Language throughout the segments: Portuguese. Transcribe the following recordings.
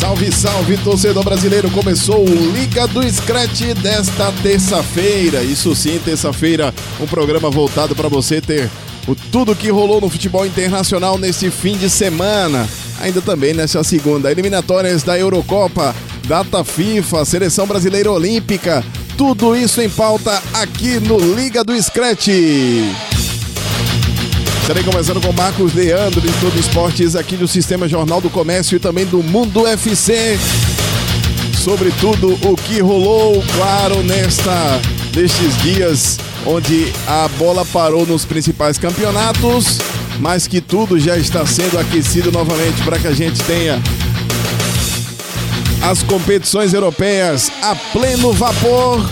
Salve, salve, torcedor brasileiro! Começou o Liga do Scratch desta terça-feira. Isso sim, terça-feira, um programa voltado para você ter o tudo que rolou no futebol internacional neste fim de semana. Ainda também nesta segunda, eliminatórias da Eurocopa, data FIFA, seleção brasileira olímpica. Tudo isso em pauta aqui no Liga do Scratch. Estarei começando com Marcos Leandro de Tudo Esportes aqui do Sistema Jornal do Comércio e também do Mundo UFC. Sobre tudo o que rolou, claro, nesta nestes dias onde a bola parou nos principais campeonatos, mas que tudo já está sendo aquecido novamente para que a gente tenha as competições europeias a pleno vapor.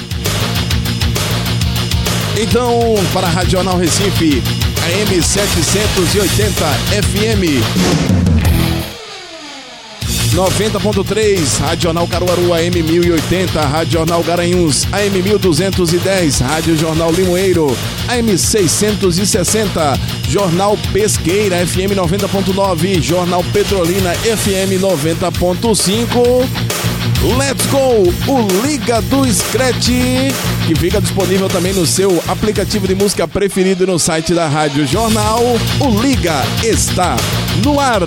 Então, para a Radional Recife, AM 780 FM 90.3, Radional Caruaru AM 1080, Radional Garanhuns AM 1210, Rádio Jornal Limoeiro AM 660, Jornal Pesqueira FM 90.9, Jornal Petrolina FM 90.5. Let's go! O Liga do Scratch, que fica disponível também no seu aplicativo de música preferido no site da Rádio Jornal. O Liga está no ar.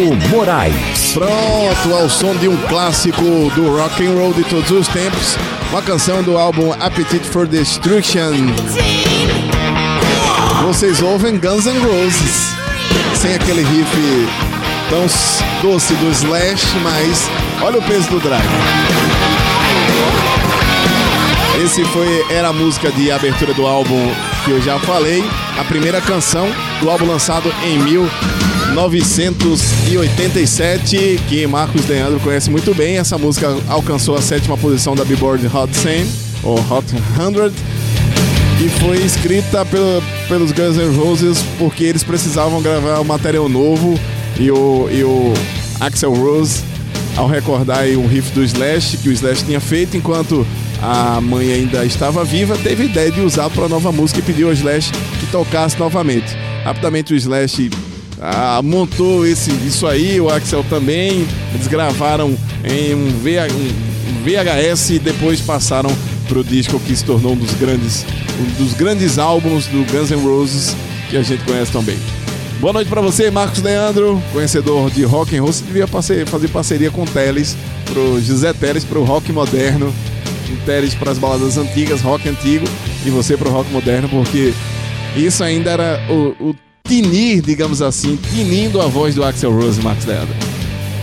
Tiago Moraes. Pronto, ao som de um clássico do rock and roll de todos os tempos, uma canção do álbum Appetite for Destruction. Vocês ouvem Guns N' Roses, sem aquele riff tão doce do Slash, mas olha o peso do drive. Esse foi era a música de abertura do álbum que eu já falei, a primeira canção do álbum lançado em 1987, que Marcos Leandro conhece muito bem. Essa música alcançou a sétima posição da Billboard Hot 100 ou Hot 100 e foi escrita pelo- pelos Guns N' Roses porque eles precisavam gravar um material novo e o, e o Axel Rose, ao recordar um riff do Slash que o Slash tinha feito enquanto a mãe ainda estava viva, teve a ideia de usar para a nova música e pediu ao Slash que tocasse novamente. Rapidamente o Slash ah, montou esse, isso aí, o Axel também, eles gravaram em um, um VHS e depois passaram pro disco que se tornou um dos grandes, um dos grandes álbuns do Guns N' Roses que a gente conhece também. Boa noite pra você, Marcos Leandro, conhecedor de rock and roll. Você devia fazer parceria com o Teles, pro José Teles pro rock moderno, o Teles para as baladas antigas, rock antigo, e você pro rock moderno, porque isso ainda era o, o tinir, digamos assim, tinindo a voz do Axel Rose, Marcos Leandro.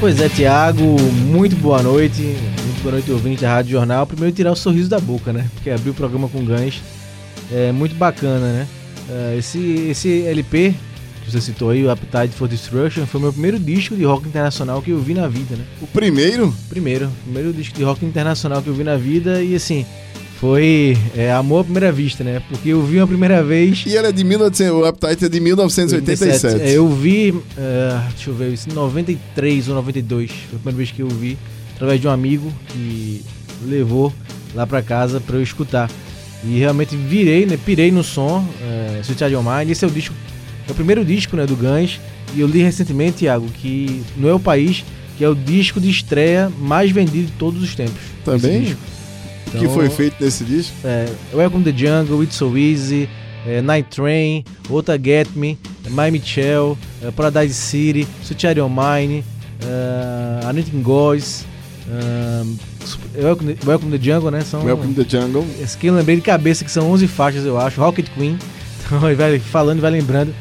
Pois é, Tiago, muito boa noite. Muito boa noite, ouvinte da Rádio Jornal. Primeiro tirar o sorriso da boca, né? Porque abrir o programa com Gans é muito bacana, né? É, Esse, esse LP que você citou aí, o Appetite for Destruction, foi o meu primeiro disco de rock internacional que eu vi na vida, né? O primeiro, Primeiro, primeiro disco de rock internacional que eu vi na vida e assim, foi é, amor à primeira vista, né? Porque eu vi uma primeira vez. E é de 1900, o Appetite é de 1987. É, Eu vi, é, deixa eu ver, isso em 93 ou 92. Foi a primeira vez que eu vi, através de um amigo que levou lá pra casa pra eu escutar. E realmente virei, né? Pirei no som, é, of Mine. Esse é o disco, é o primeiro disco, né, do Guns. E eu li recentemente, Thiago, que no É o País, que é o disco de estreia mais vendido de todos os tempos. Também? Disco. O que Então, foi feito nesse disco? é, Welcome to the Jungle, It's So Easy, é, Night Train, Outra Get Me, My Michelle, é, Paradise City, Sweet of Mine, é, Anything Goes, é, Welcome, to- Welcome to the Jungle, né? São, Welcome to the Jungle. Esse aqui eu lembrei de cabeça que são 11 faixas, eu acho. Rocket Queen. Então vai falando e vai lembrando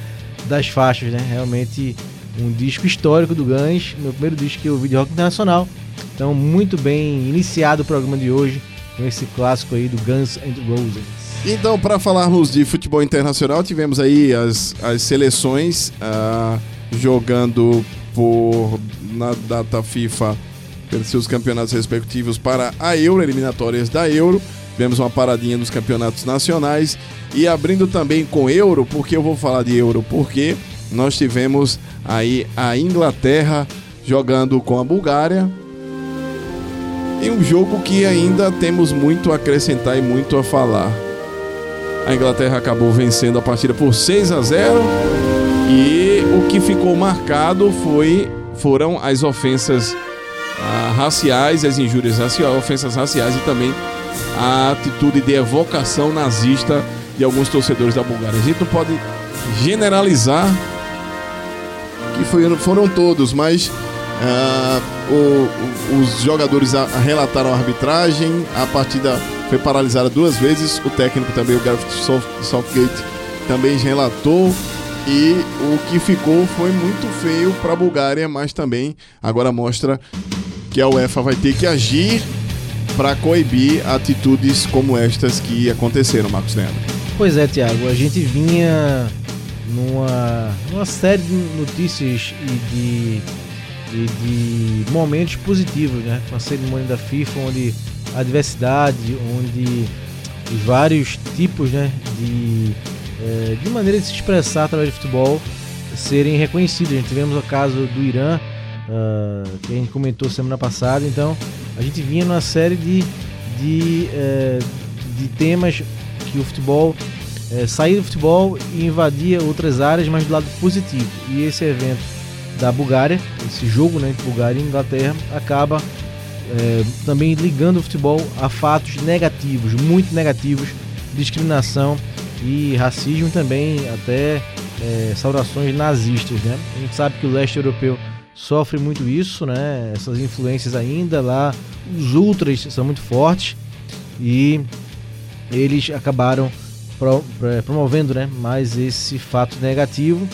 das faixas, né? Realmente um disco histórico do Guns, meu primeiro disco que eu vi de rock internacional. Então, muito bem iniciado o programa de hoje com esse clássico aí do Guns and Roses. Então, para falarmos de futebol internacional, tivemos aí as, as seleções ah, jogando por na data FIFA pelos seus campeonatos respectivos para a Euro, eliminatórias da Euro. Tivemos uma paradinha nos campeonatos nacionais e abrindo também com Euro, porque eu vou falar de Euro, porque nós tivemos aí a Inglaterra jogando com a Bulgária, em um jogo que ainda temos muito a acrescentar e muito a falar. A Inglaterra acabou vencendo a partida por 6 a 0 e o que ficou marcado foi foram as ofensas ah, raciais, as injúrias raciais, ofensas raciais e também a atitude de evocação nazista de alguns torcedores da Bulgária. A gente não pode generalizar que foi- foram todos, mas ah, o- os jogadores a- relataram a arbitragem, a partida foi paralisada duas vezes, o técnico também, o Gareth South- Southgate, também relatou. E o que ficou foi muito feio para a Bulgária, mas também agora mostra que a UEFA vai ter que agir para coibir atitudes como estas que aconteceram, Marcos Neto. Pois é, Thiago, a gente vinha numa, numa série de notícias e de, e de momentos positivos, né? Com a cerimônia da FIFA, onde a diversidade, onde os vários tipos né, de, eh, de maneira de se expressar através de futebol serem reconhecidos. A gente tivemos o caso do Irã, ah, que a gente comentou semana passada, então a gente vinha numa série de, de, eh, de temas que o futebol é, saía do futebol e invadia outras áreas, mas do lado positivo. E esse evento da Bulgária, esse jogo né, entre Bulgária e Inglaterra, acaba é, também ligando o futebol a fatos negativos, muito negativos, discriminação e racismo também até é, saudações nazistas. Né? A gente sabe que o leste europeu sofre muito isso, né? essas influências ainda lá, os ultras são muito fortes e eles acabaram é, promovendo né, mais esse fato negativo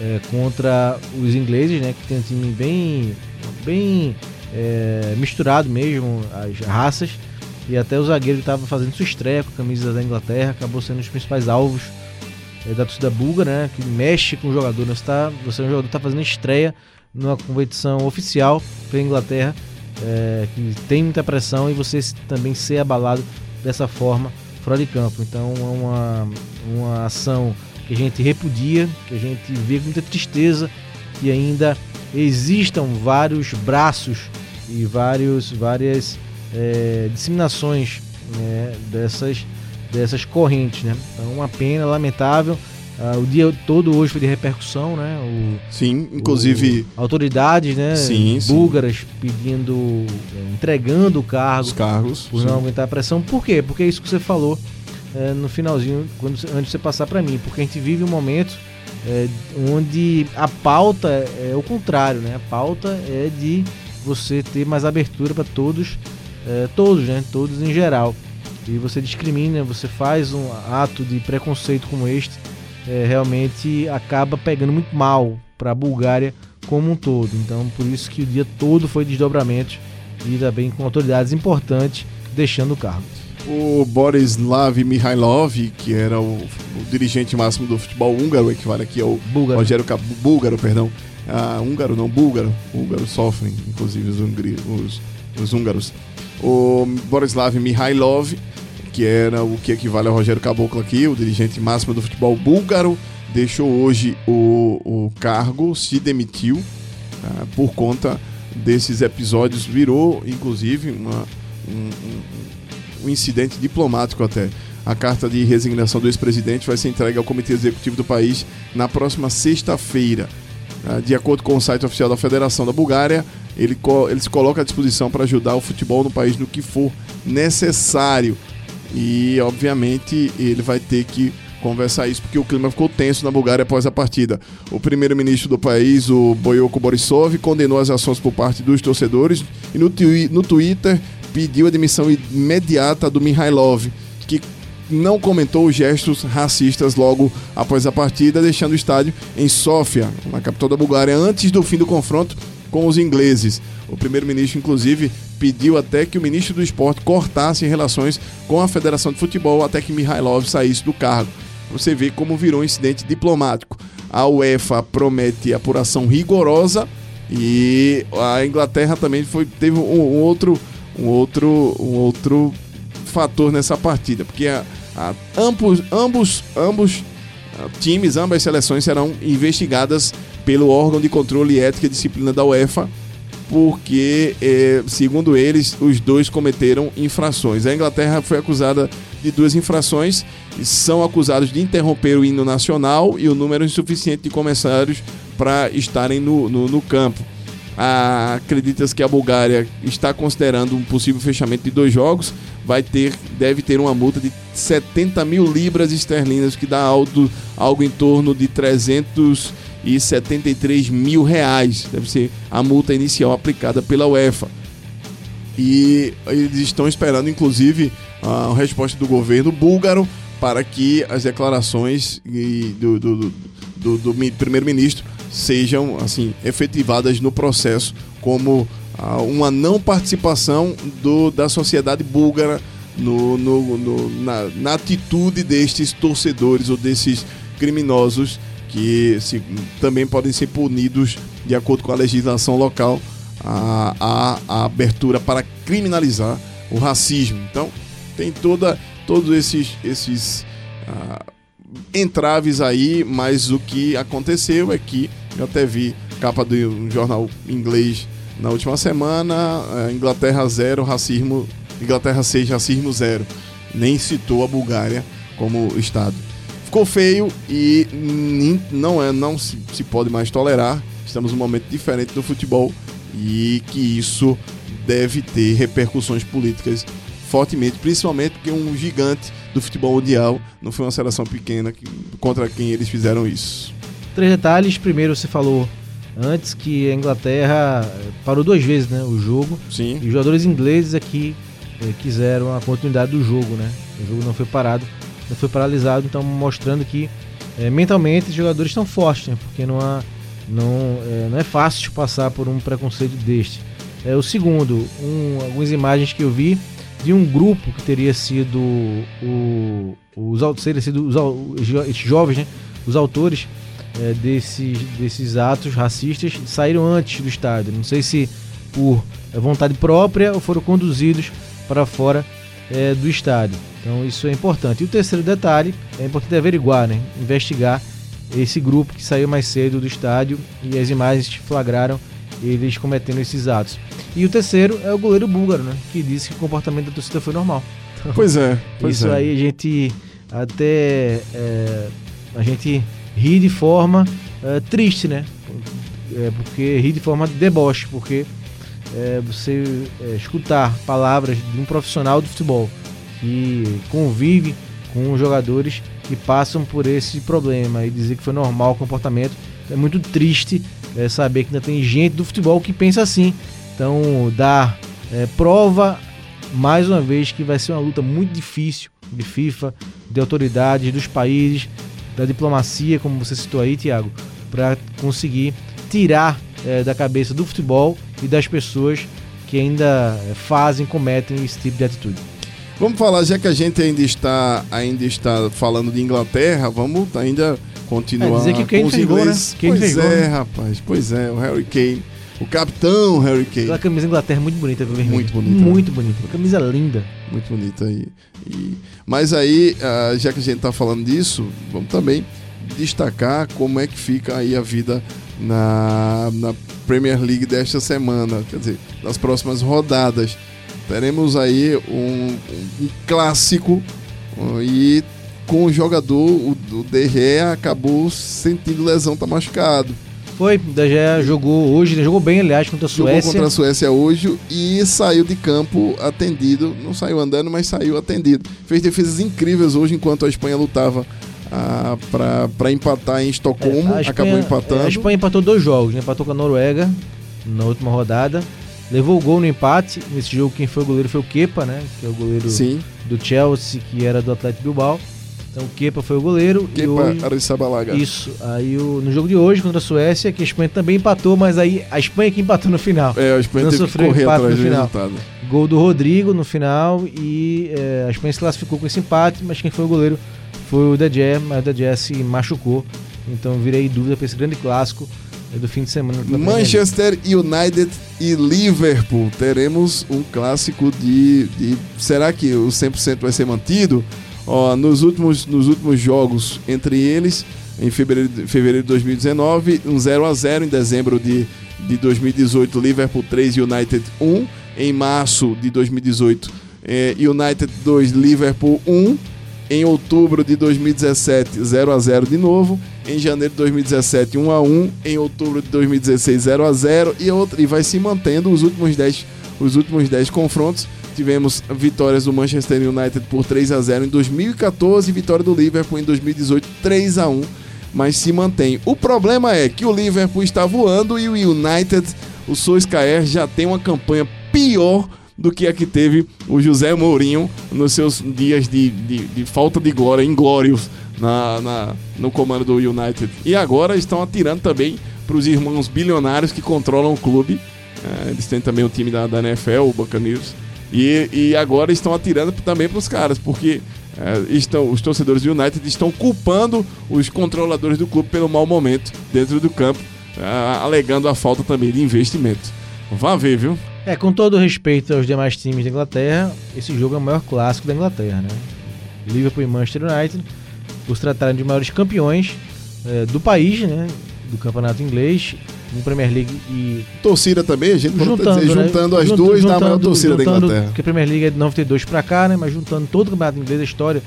é, contra os ingleses, né, que tem um time bem, bem é, misturado mesmo, as raças, e até o zagueiro estava fazendo sua estreia com a camisa da Inglaterra acabou sendo um dos principais alvos é, da torcida búlgara, né, que mexe com o jogador. Né, você, tá, você é um jogador que está fazendo estreia numa competição oficial pela Inglaterra, é, que tem muita pressão e você também ser abalado dessa forma fora de campo. Então é uma, uma ação que a gente repudia, que a gente vê com muita tristeza que ainda existam vários braços e vários, várias é, disseminações né, dessas, dessas correntes. Né? Então uma pena, lamentável. Ah, o dia todo hoje foi de repercussão, né? O, Sim, inclusive o- autoridades, né? Sim, sim. búlgaras pedindo, eh, entregando o cargo os cargos. por sim. não aguentar a pressão. Por quê? Porque é isso que você falou eh, no finalzinho, quando, antes de você passar para mim. Porque a gente vive um momento eh, onde a pauta é o contrário, né? A pauta é de você ter mais abertura para todos, eh, todos, né? Todos em geral. E você discrimina, você faz um ato de preconceito como este, eh, realmente acaba pegando muito mal para a Bulgária como um todo. Então, por isso que o dia todo foi desdobramentos e também com autoridades importantes deixando o cargo. O Borislav Mihailov, que era o, o dirigente máximo do futebol húngaro, equivale aqui ao Búlgaro. Rogério Cab... Búlgaro, perdão. Ah, húngaro não, búlgaro. Húngaros sofrem, inclusive os, hungri... os, os húngaros. O Borislav Mihailov, que era o que equivale ao Rogério Caboclo aqui, o dirigente máximo do futebol búlgaro, deixou hoje o, o cargo, se demitiu ah, por conta desses episódios, virou inclusive uma, um, um- um incidente diplomático até. A carta de resignação do ex-presidente vai ser entregue ao Comitê Executivo do país na próxima sexta-feira. Ah, De acordo com o site oficial da Federação da Bulgária, ele, ele se coloca à disposição para ajudar o futebol no país no que for necessário. E, obviamente, ele vai ter que conversar isso porque o clima ficou tenso na Bulgária após a partida. O primeiro-ministro do país, o Boyoko Borisov, condenou as ações por parte dos torcedores e no, no Twitter pediu a demissão imediata do Mihailov, que não comentou os gestos racistas logo após a partida, deixando o estádio em Sófia, na capital da Bulgária, antes do fim do confronto com os ingleses. O primeiro-ministro, inclusive, pediu até que o ministro do esporte cortasse relações com a Federação de Futebol até que Mihailov saísse do cargo. Você vê como virou um incidente diplomático. A UEFA promete apuração rigorosa e a Inglaterra também foi, teve um, um outro, um, outro, um outro fator nessa partida, porque a- a- ambos, ambos, ambos ah, times, ambas seleções serão investigadas pelo órgão de controle ética e disciplina da UEFA, porque, eh, segundo eles, os dois cometeram infrações. A Inglaterra foi acusada de duas infrações e são acusados de interromper o hino nacional e o número insuficiente de comissários para estarem no, no, no campo. Ah, Acredita-se que a Bulgária está considerando um possível fechamento de dois jogos. Vai ter, deve ter uma multa de 70 mil libras esterlinas, que dá algo, algo em torno de 373 mil reais. Deve ser a multa inicial aplicada pela UEFA. E eles estão esperando, inclusive, a resposta do governo búlgaro para que as declarações do, do- do- do- do mi- primeiro-ministro sejam assim efetivadas no processo como ah, uma não participação do- da sociedade búlgara no, no- no- na, na atitude destes torcedores ou desses criminosos que se- também podem ser punidos de acordo com a legislação local a, a- a abertura para criminalizar o racismo. Então, tem toda, todos esses, esses ah, entraves aí, mas o que aconteceu é que eu até vi capa de um jornal inglês na última semana, eh, Inglaterra zero, racismo, Inglaterra 6, racismo zero. Nem citou a Bulgária como estado. Ficou feio e não é, não se, se pode mais tolerar. Estamos num momento diferente do futebol e que isso deve ter repercussões políticas fortemente, principalmente porque um gigante do futebol mundial não foi uma seleção pequena que- contra quem eles fizeram isso. Três detalhes. Primeiro, você falou antes que a Inglaterra eh, parou duas vezes né, o jogo. Sim. E os jogadores ingleses aqui eh, quiseram a continuidade do jogo, né? O jogo não foi parado, não foi paralisado, então mostrando que eh, mentalmente os jogadores estão fortes, né? Porque não, há, não, eh, não é fácil passar por um preconceito deste. É, o segundo, um- algumas imagens que eu vi de um grupo que teria sido o, os, teria sido os, os jovens, né? Os autores eh, desses, desses atos racistas saíram antes do estádio. Não sei se por eh, vontade própria ou foram conduzidos para fora eh, do estádio. Então isso é importante. E o terceiro detalhe é importante averiguar, né? investigar esse grupo que saiu mais cedo do estádio e as imagens flagraram eles cometendo esses atos. E o terceiro é o goleiro búlgaro, né? que disse que o comportamento da torcida foi normal. Pois é, pois Isso é. aí a gente até é, a gente ri de forma é, triste, né? É, porque ri de forma de deboche, porque é, você é, escutar palavras de um profissional do futebol que convive com jogadores que passam por esse problema e dizer que foi normal o comportamento é muito triste é, saber que ainda tem gente do futebol que pensa assim. Então, dar é, prova mais uma vez que vai ser uma luta muito difícil de FIFA, de autoridades, dos países, da diplomacia, como você citou aí, Thiago, para conseguir tirar eh, da cabeça do futebol e das pessoas que ainda eh, fazem, cometem esse tipo de atitude. Vamos falar, já que a gente ainda está, ainda está falando de Inglaterra, vamos ainda continuar É, dizer que Kane com os né? Kane pois é, né? rapaz, pois é, o Harry Kane o capitão Harry Kane. Aquela camisa da Inglaterra é muito bonita, viu, vermelho? Muito bonita, né? Muito bonita. Uma camisa linda. Muito bonita aí. E, mas aí, ah, já que a gente tá falando disso, vamos também destacar como é que fica aí a vida na, na Premier League desta semana, quer dizer, nas próximas rodadas. Teremos aí um, um clássico e com o jogador, o, o Gea acabou sentindo lesão, tá machucado. Foi, Gea jogou hoje, ele jogou bem, aliás, contra a Jogou Suécia. contra a Suécia hoje e saiu de campo atendido. Não saiu andando, mas saiu atendido. Fez defesas incríveis hoje enquanto a Espanha lutava ah, para empatar em Estocolmo. É, Espanha- acabou empatando. A Espanha empatou dois jogos, né? empatou com a Noruega na última rodada. Levou o gol no empate. Nesse jogo, quem foi o goleiro foi o Kepa, né? Que é o goleiro Sim, do Chelsea, que era do Atlético Bilbao. Então o Kepa foi o goleiro. e Kepa hoje, Arrizabalaga. Isso. Aí o, no jogo de hoje contra a Suécia, que a Espanha também empatou, mas aí a Espanha que empatou no final. É, a Espanha Não teve que sofreu correr empate atrás no do final. resultado. Gol do Rodrigo no final e é, a Espanha se classificou com esse empate, mas quem foi o goleiro foi o De Gea, mas o De Gea se machucou. Então virei dúvida para esse grande clássico é, do fim de semana. Manchester United e Liverpool. Teremos um clássico de, de- Será que o 100% vai ser mantido? Ó, nos, últimos, nos últimos jogos entre eles, em fevereiro, de- fevereiro de 2019, um 0 a 0 em dezembro de, de 2018, Liverpool 3 United 1. Em março de 2018, eh, United 2, Liverpool 1. Em outubro de 2017, 0 a 0 de novo. Em janeiro de 2017, 1 a 1. Em outubro de 2016, 0 a 0 e outra e vai se mantendo os últimos 10 os últimos 10 confrontos. Tivemos vitórias do Manchester United por 3 a 0 em 2014 e vitória do Liverpool em 2018 3 a 1, mas se mantém. O problema é que o Liverpool está voando e o United, o Solskjaer já tem uma campanha pior do que a que teve o José Mourinho nos seus dias de, de, de falta de glória, inglórios na, na, no comando do United. E agora estão atirando também para os irmãos bilionários que controlam o clube. É, eles têm também o time da, da NFL, o Buccaneers. E, e agora estão atirando também para os caras, porque é, estão, os torcedores do United estão culpando os controladores do clube pelo mau momento dentro do campo, é, alegando a falta também de investimento. Vá ver, viu? É, com todo respeito aos demais times da Inglaterra, esse jogo é o maior clássico da Inglaterra, né? Liverpool e Manchester United, por se tratarem de maiores campeões é, do país, né? Do campeonato inglês, no Premier League e Torcida também, a gente juntando, dizer, né? juntando as duas da maior juntando- torcida da juntando- Inglaterra. Porque a Premier League é de 92 pra cá, né? Mas juntando todo o campeonato inglês, a história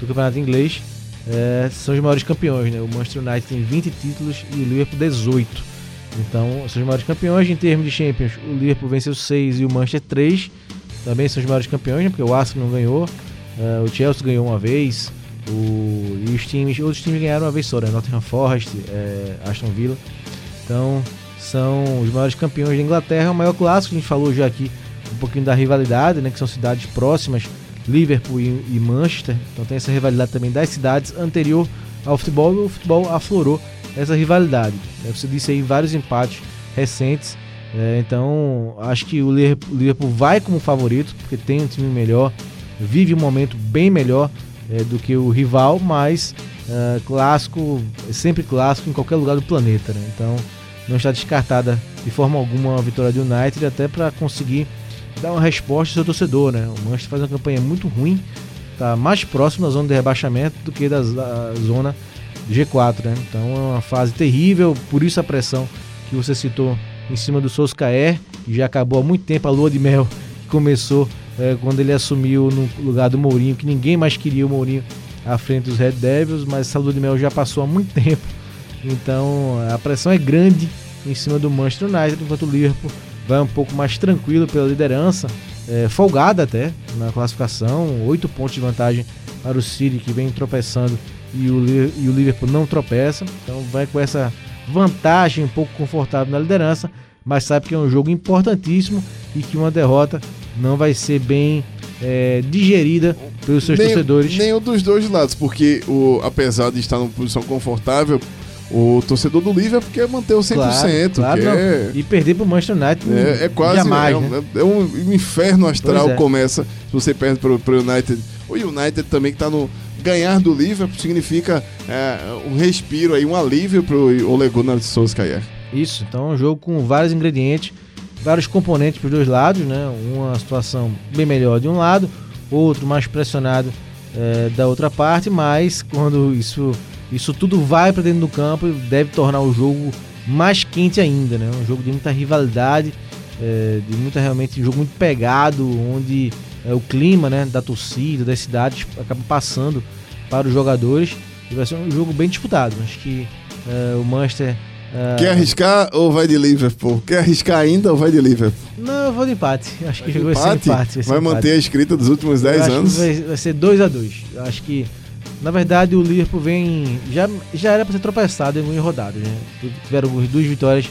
do campeonato inglês, é, são os maiores campeões, né? O Manchester United tem 20 títulos e o Liverpool 18. Então, são os maiores campeões em termos de Champions. O Liverpool venceu 6 e o Manchester 3. Também são os maiores campeões, né? Porque o Arsenal não ganhou. É, o Chelsea ganhou uma vez. O, e os times, outros times ganharam uma vez só, né? Nottingham Forest, é, Aston Villa. Então, são os maiores campeões da Inglaterra. O maior clássico, a gente falou já aqui um pouquinho da rivalidade, né? Que são cidades próximas, Liverpool e, Manchester. Então tem essa rivalidade também das cidades anterior ao futebol e o futebol aflorou essa rivalidade. né? Você disse aí vários empates recentes. é, então acho que o Liverpool o Liverpool vai como favorito, porque tem um time melhor, vive um momento bem melhor é, do que o rival, mas é, clássico, sempre clássico em qualquer lugar do planeta. Né? Então não está descartada de forma alguma a vitória do United, até para conseguir dar uma resposta ao seu torcedor. Né? O Manchester faz uma campanha muito ruim, está mais próximo da zona de rebaixamento do que da, da zona G4. Né? Então é uma fase terrível, por isso a pressão que você citou em cima do Solskjaer, que já acabou há muito tempo a lua de mel que começou é, quando ele assumiu no lugar do Mourinho, que ninguém mais queria o Mourinho à frente dos Red Devils, mas essa lua de mel já passou há muito tempo. Então a pressão é grande em cima do Manchester United, enquanto o Liverpool vai um pouco mais tranquilo pela liderança, é, folgada até na classificação, oito pontos de vantagem para o City que vem tropeçando e o, e o Liverpool não tropeça, então vai com essa vantagem um pouco confortável na liderança, mas sabe que é um jogo importantíssimo e que uma derrota não vai ser bem é, digerida pelos seus Nem- torcedores. Nenhum dos dois lados, porque o, apesar de estar numa posição confortável, o torcedor do Liverpool quer manter o 100%, Claro, claro, quer, E perder para o Manchester United É, é quase jamais, é, né? um, é um inferno astral é. começa se você perde pro, pro United. O United também que tá no ganhar do Liverpool significa é, um respiro aí, um alívio pro Ole Gunnar Solskjaer. Isso, então é um jogo com vários ingredientes, vários componentes para os dois lados, né? Uma situação bem melhor de um lado, outro mais pressionado eh, da outra parte, mas quando isso, isso tudo vai para dentro do campo, deve tornar o jogo mais quente ainda, né? Um jogo de muita rivalidade, eh, de muita realmente um jogo muito pegado, onde eh, o clima, né, da torcida, das cidades acaba passando para os jogadores e vai ser um jogo bem disputado. Acho que o Manchester eh, Quer arriscar ou vai de Liverpool? Quer arriscar ainda ou vai de Liverpool? Não, eu vou de empate. Acho que vai ser empate. Vai, ser manter empate. a escrita dos últimos Eu 10 acho que anos. Vai, vai ser 2 a 2 Acho que, na verdade, o Liverpool vem. Já, já era para ser tropeçado em algumas rodadas, né? Tiveram duas vitórias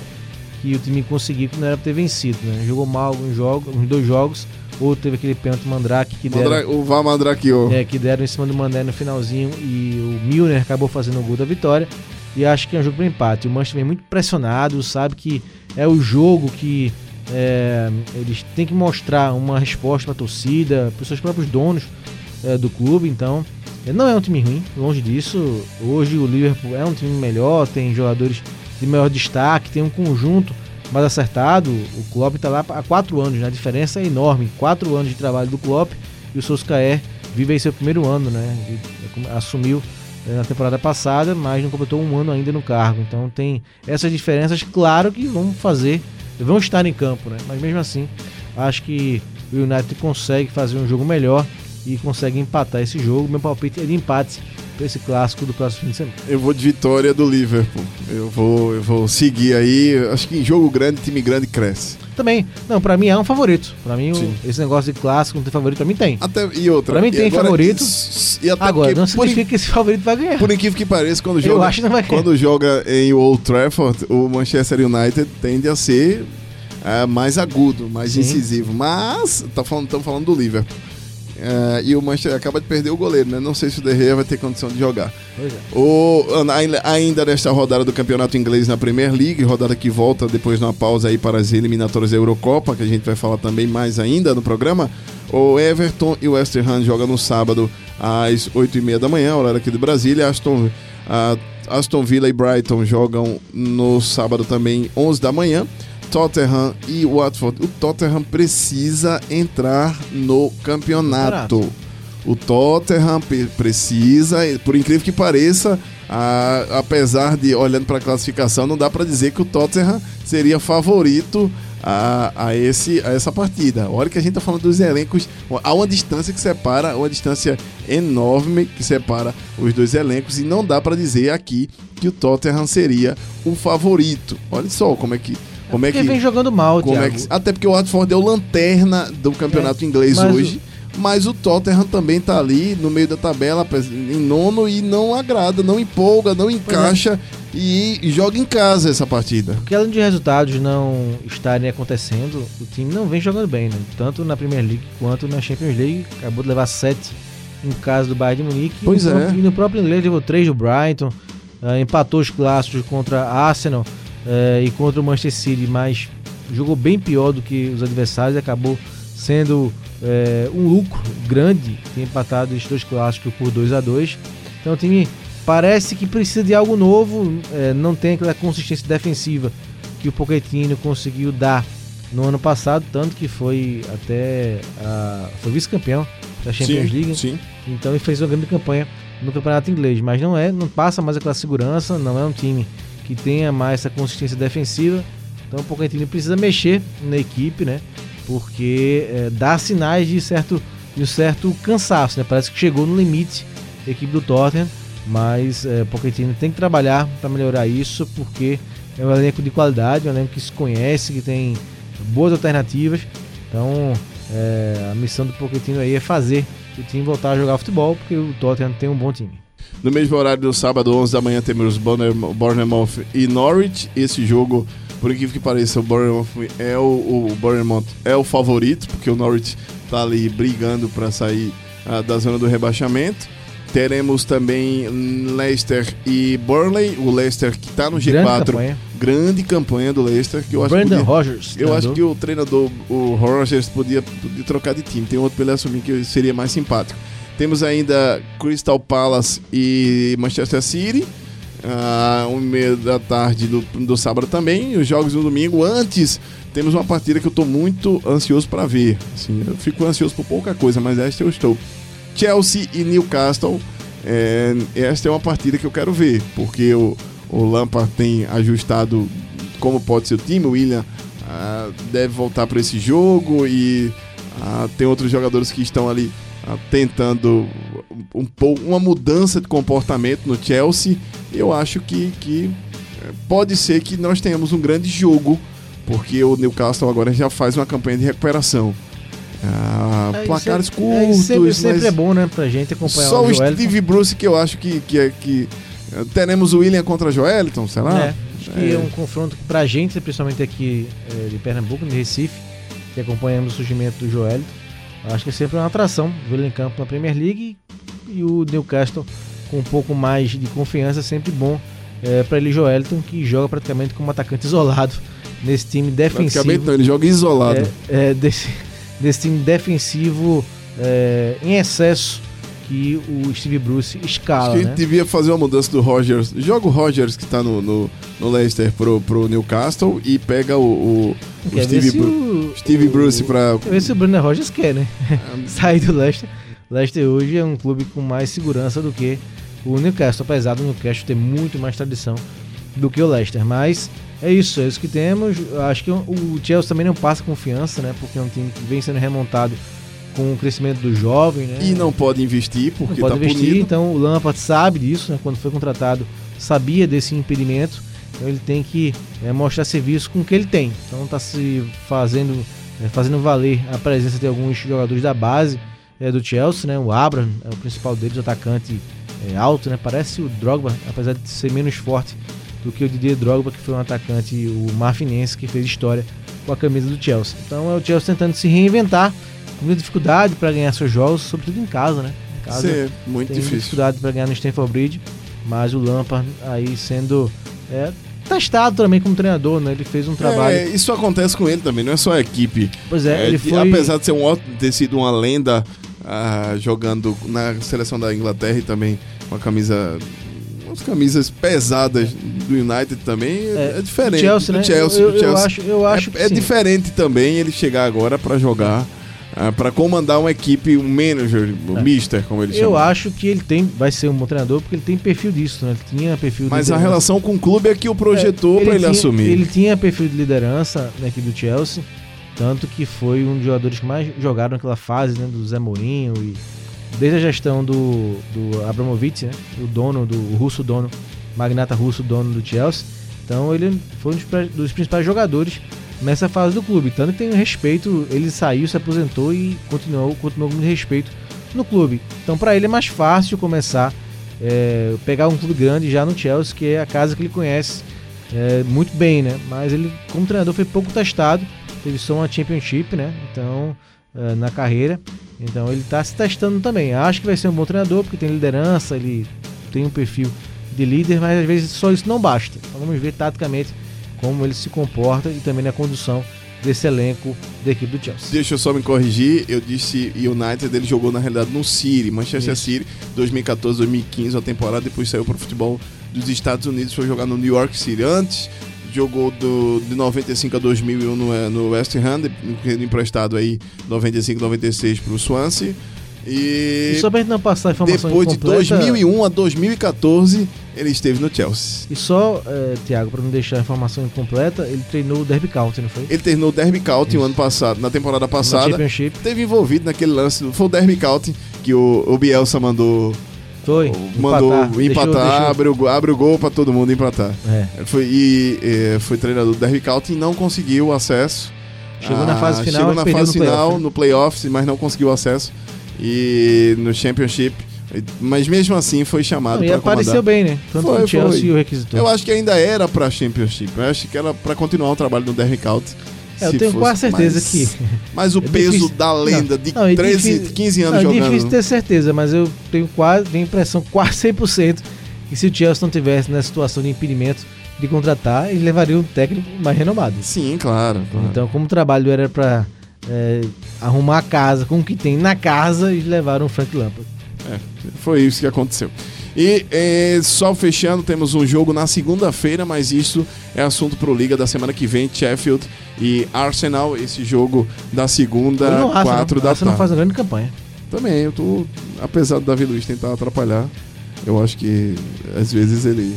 que o time conseguiu que não era para ter vencido, né? Jogou mal alguns jogos, uns dois jogos, ou teve aquele pênalti Mandrake que deram, Mandra- O Vá Mandrakeou. é, que deram em cima do Mané no finalzinho e o Milner acabou fazendo o gol da vitória. E acho que é um jogo para empate. O Manchester vem muito pressionado, sabe que é o jogo que é, eles têm que mostrar uma resposta para a torcida, para os seus próprios donos é, do clube. Então, é, não é um time ruim, longe disso. Hoje o Liverpool é um time melhor, tem jogadores de maior destaque, tem um conjunto mais acertado. O Klopp está lá há quatro anos, né? a diferença é enorme. Quatro anos de trabalho do Klopp e o Solskjaer vive aí seu primeiro ano, né? Assumiu na temporada passada, mas não completou um ano ainda no cargo. Então tem essas diferenças, claro que vão fazer, vão estar em campo, né? Mas mesmo assim, acho que o United consegue fazer um jogo melhor e consegue empatar esse jogo. Meu palpite é de empate para esse clássico do próximo fim de semana. Eu vou de vitória do Liverpool. Eu vou, eu vou seguir aí. Acho que em jogo grande, time grande cresce. Também, não, para mim é um favorito. Para mim, Sim. esse negócio de clássico não tem favorito, para mim tem. Até, e outra. Pra mim tem agora- favorito. E até Agora, não por, significa que esse favorito vai ganhar. por incrível que pareça, quando Eu joga, acho que não vai ganhar. quando joga em Old Trafford, o Manchester United tende a ser ah, mais agudo, mais Sim. incisivo. Mas tá falando, estamos falando do Liverpool. Ah, e o Manchester acaba de perder o goleiro, né? Não sei se o De Gea vai ter condição de jogar. É. O, ainda- ainda nesta rodada do Campeonato Inglês na Premier League, rodada que volta depois de uma pausa aí para as eliminatórias da Eurocopa, que a gente vai falar também mais ainda no programa. O Everton e o West Ham jogam no sábado às 8h30 da manhã, horário aqui de Brasília. Aston, a- Aston Villa e Brighton jogam no sábado também 11 da manhã. Tottenham e Watford. O Tottenham precisa entrar no campeonato. O Tottenham precisa, por incrível que pareça, a- apesar de olhando para a classificação, não dá para dizer que o Tottenham seria favorito a, a, esse, a essa partida. Olha que a gente tá falando dos elencos, há uma distância que separa, uma distância enorme que separa os dois elencos e não dá para dizer aqui que o Tottenham seria o favorito. Olha só como é que como é que vem jogando mal, como é que- até porque o Watford é o lanterna do campeonato É, inglês mas hoje. Mas o Tottenham também tá ali no meio da tabela, em nono, e não agrada, não empolga, não encaixa e, e joga em casa essa partida. Porque além de resultados não estarem acontecendo, o time não vem jogando bem, né? Tanto na Premier League quanto na Champions League. Acabou de levar 7 em casa do Bayern de Munique. Pois e no, é. próprio- E no próprio inglês levou 3 do Brighton. ah, empatou os clássicos contra Arsenal eh, e contra o Manchester City, mas jogou bem pior do que os adversários e acabou sendo eh, um lucro grande ter empatado esses dois clássicos por 2 a 2 Então o time parece que precisa de algo novo, eh, não tem aquela consistência defensiva que o Pochettino conseguiu dar no ano passado, tanto que foi até a, foi vice-campeão da Champions sim, League. sim. Então ele fez uma grande campanha no campeonato inglês, mas não é, não passa mais aquela segurança, não é um time que tenha mais essa consistência defensiva. Então o Pochettino precisa mexer na equipe, né? Porque é, dá sinais de certo, de um certo cansaço, né? Parece que chegou no limite a equipe do Tottenham, mas é, o Pochettino tem que trabalhar para melhorar isso, porque é um elenco de qualidade, um elenco que se conhece, que tem boas alternativas. Então é, a missão do Pochettino aí é fazer o time voltar a jogar futebol, porque o Tottenham tem um bom time. No mesmo horário do sábado, 11 da manhã, temos Bournemouth e Norwich. Esse jogo, por incrível que pareça, o Bournemouth é o, o Bournemouth é o favorito, porque o Norwich tá ali brigando para sair ah, da zona do rebaixamento. Teremos também Leicester e Burnley, o Leicester que tá no Grande G4. campanha. Grande campanha do Leicester, que eu acho que Brandon podia- Rogers. eu acho treinador. que o treinador, o Rogers, podia, podia trocar de time. Tem outro pra ele assumir que seria mais simpático. Temos ainda Crystal Palace e Manchester City. ah, um meia da tarde do, do sábado também. Os jogos no domingo. Antes, temos uma partida que eu tô muito ansioso para ver. Assim, eu fico ansioso por pouca coisa, mas esta eu estou. Chelsea e Newcastle. É, esta é uma partida que eu quero ver, porque o, o Lampard tem ajustado como pode ser o time. O William ah, deve voltar para esse jogo e ah, tem outros jogadores que estão ali tentando um pouco uma mudança de comportamento no Chelsea. Eu acho que, que eh, pode ser que nós tenhamos um grande jogo, porque o Newcastle agora já faz uma campanha de recuperação. Ah, É, placares é- é, sempre, curtos, sempre mas é bom, né, pra gente acompanhar só o o Joelito. Steve Bruce que eu acho que, que, é- que teremos o William contra Joeliton, sei lá. É, acho que é. um confronto pra gente, principalmente aqui eh, de Pernambuco, de Recife, que acompanhamos o surgimento do Joelito, acho que é sempre uma atração vê-lo em campo na Premier League e o Newcastle com um pouco mais de confiança, sempre bom eh, pra ele Joeliton, que joga praticamente como atacante isolado nesse time defensivo. Praticamente não, ele joga isolado. É, é, desse, desse time defensivo é, em excesso que o Steve Bruce Acho escala, que ele né? devia fazer uma mudança do Rogers. Joga o Rogers que tá no, no, no Leicester pro, pro Newcastle e pega o, o, o Steve, Bru o- Steve Bruce pra. Quer ver se o Bruno Rogers quer, né? Sair do Leicester. Leicester hoje é um clube com mais segurança do que o Newcastle, apesar do Newcastle ter muito mais tradição do que o Leicester. Mas é isso, é isso que temos. Acho que o Chelsea também não passa confiança, né? Porque é um time que vem sendo remontado com o crescimento do jovem, né? E não pode investir não porque pode tá investir, punido. então o Lampard sabe disso, né? Quando foi contratado, sabia desse impedimento. Então ele tem que é, mostrar serviço com o que ele tem. Então tá se fazendo, é, fazendo valer a presença de alguns jogadores da base é, do Chelsea, né? O Abraham é o principal deles, o atacante é, alto, né? Parece o Drogba, apesar de ser menos forte do que o Didier Drogba, que foi um atacante, o marfinense, que fez história com a camisa do Chelsea. Então é o Chelsea tentando se reinventar, muita dificuldade para ganhar seus jogos, sobretudo em casa, né? Em casa Isso é muito tem difícil. dificuldade para ganhar no Stamford Bridge, mas o Lampard aí sendo é, testado também como treinador, né? Ele fez um trabalho. É, isso acontece com ele também, não é só a equipe. pois é, É, ele foi Apesar de ser um ter sido uma lenda ah, jogando na seleção da Inglaterra e também com a camisa. Umas camisas pesadas do United também é, É, diferente. Chelsea, né? Chelsea, eu, eu Chelsea. acho, eu acho é, que é sim. diferente também ele chegar agora pra jogar, ah, pra comandar uma equipe, um manager, o mister, como ele É. Eu chama. acho que ele tem, vai ser um bom treinador porque ele tem perfil disso, né? Ele tinha perfil Mas a relação com o clube é que o projetou É, pra ele tinha- assumir. Ele tinha perfil de liderança na equipe do Chelsea, tanto que foi um dos jogadores que mais jogaram naquela fase, né, do Zé Mourinho e desde a gestão do, do Abramovich, né, o dono do o russo dono, magnata russo dono do Chelsea. Então ele foi um dos, dos principais jogadores nessa fase do clube, tanto tem um respeito, ele saiu, se aposentou e continuou, continuou com muito respeito no clube. Então para ele é mais fácil começar é, pegar um clube grande já no Chelsea, que é a casa que ele conhece é, muito bem, né? Mas ele, como treinador, foi pouco testado. Teve só uma Championship, né? Então, é, na carreira. Então, ele está se testando também. Acho que vai ser um bom treinador, porque tem liderança, ele tem um perfil de líder, mas às vezes só isso não basta. Então, vamos ver taticamente como ele se comporta e também na condução desse elenco da equipe do Chelsea. Deixa eu só me corrigir, eu disse United, ele jogou na realidade no City, Manchester Isso. City, 2014, 2015, a temporada, depois saiu para o futebol dos Estados Unidos, foi jogar no New York City. Antes, jogou do, de 95 a 2001 no, eh, no West Ham, de- emprestado aí 95, 96 para o Swansea. E, E só pra gente não passar a informação depois de incompleta, 2001 a 2014, ele esteve no Chelsea. E só, é, Thiago, para não deixar a informação incompleta, ele treinou o Derby County, não foi? Ele terminou o Derby County o ano passado, na temporada passada. Championship. Teve envolvido naquele lance, foi o Derby County que o, o Bielsa mandou Foi. mandou empatar, empatar, deixou- deixou- Abre, o, abre o gol pra todo mundo empatar. É. Foi, e eh, foi treinador do Derby County e não conseguiu acesso. Chegou na fase final Chegou e na fase no final, né? no playoffs, mas não conseguiu acesso. E no Championship. Mas mesmo assim foi chamado Não, e para apareceu comandar. bem, né? Tanto Foi, o Chelsea foi. o requisitou. Eu acho que ainda era pra Championship. Eu acho que era pra continuar o trabalho do Derby County. É, eu tenho quase certeza mas- que. Mas o É peso difícil- da lenda de Não, é 13, difícil- 15 anos Não, é jogando. difícil ter certeza, mas eu tenho quase, tenho impressão quase 100% que se o Chelsea não tivesse nessa situação de impedimento de contratar, ele levaria um técnico mais renomado. Sim, claro. claro. Então, como o trabalho era pra é, arrumar a casa com o que tem na casa, eles levaram o Frank Lampard. É, foi isso que aconteceu. E eh, só fechando, temos um jogo na segunda-feira, mas isso é assunto pro Liga da semana que vem, Sheffield e Arsenal, esse jogo da segunda, não quatro não. da não tarde. faz uma grande campanha. Também, eu tô. Apesar do Davi Luiz tentar atrapalhar, eu acho que às vezes ele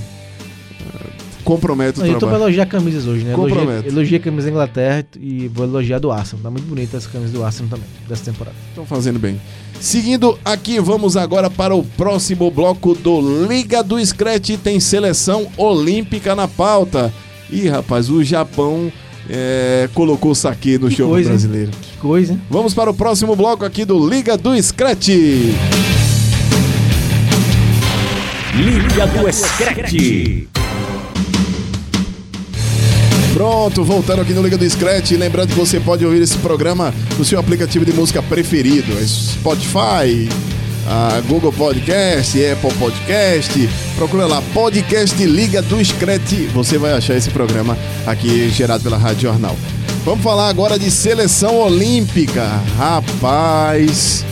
compromete o Não, eu tô pra trabalho. elogiar camisas hoje, né? Comprometo. elogiei a camisa da Inglaterra e vou elogiar a do Arsenal. Tá muito bonita essa camisa do Arsenal também, dessa temporada. Estão fazendo bem. Seguindo aqui, vamos agora para o próximo bloco do Liga do Scratch. Tem seleção olímpica na pauta. Ih, rapaz, o Japão eh, colocou o saque no Que jogo coisa, brasileiro. Que coisa, hein? Vamos para o próximo bloco aqui do Liga do Scratch. Liga do Scratch. Pronto, voltando aqui no Liga do Scratch. Lembrando que você pode ouvir esse programa no seu aplicativo de música preferido: é Spotify, Google Podcast, Apple Podcast. Procura lá, Podcast Liga do Scratch. Você vai achar esse programa aqui gerado pela Rádio Jornal. Vamos falar agora de seleção olímpica. Rapaz,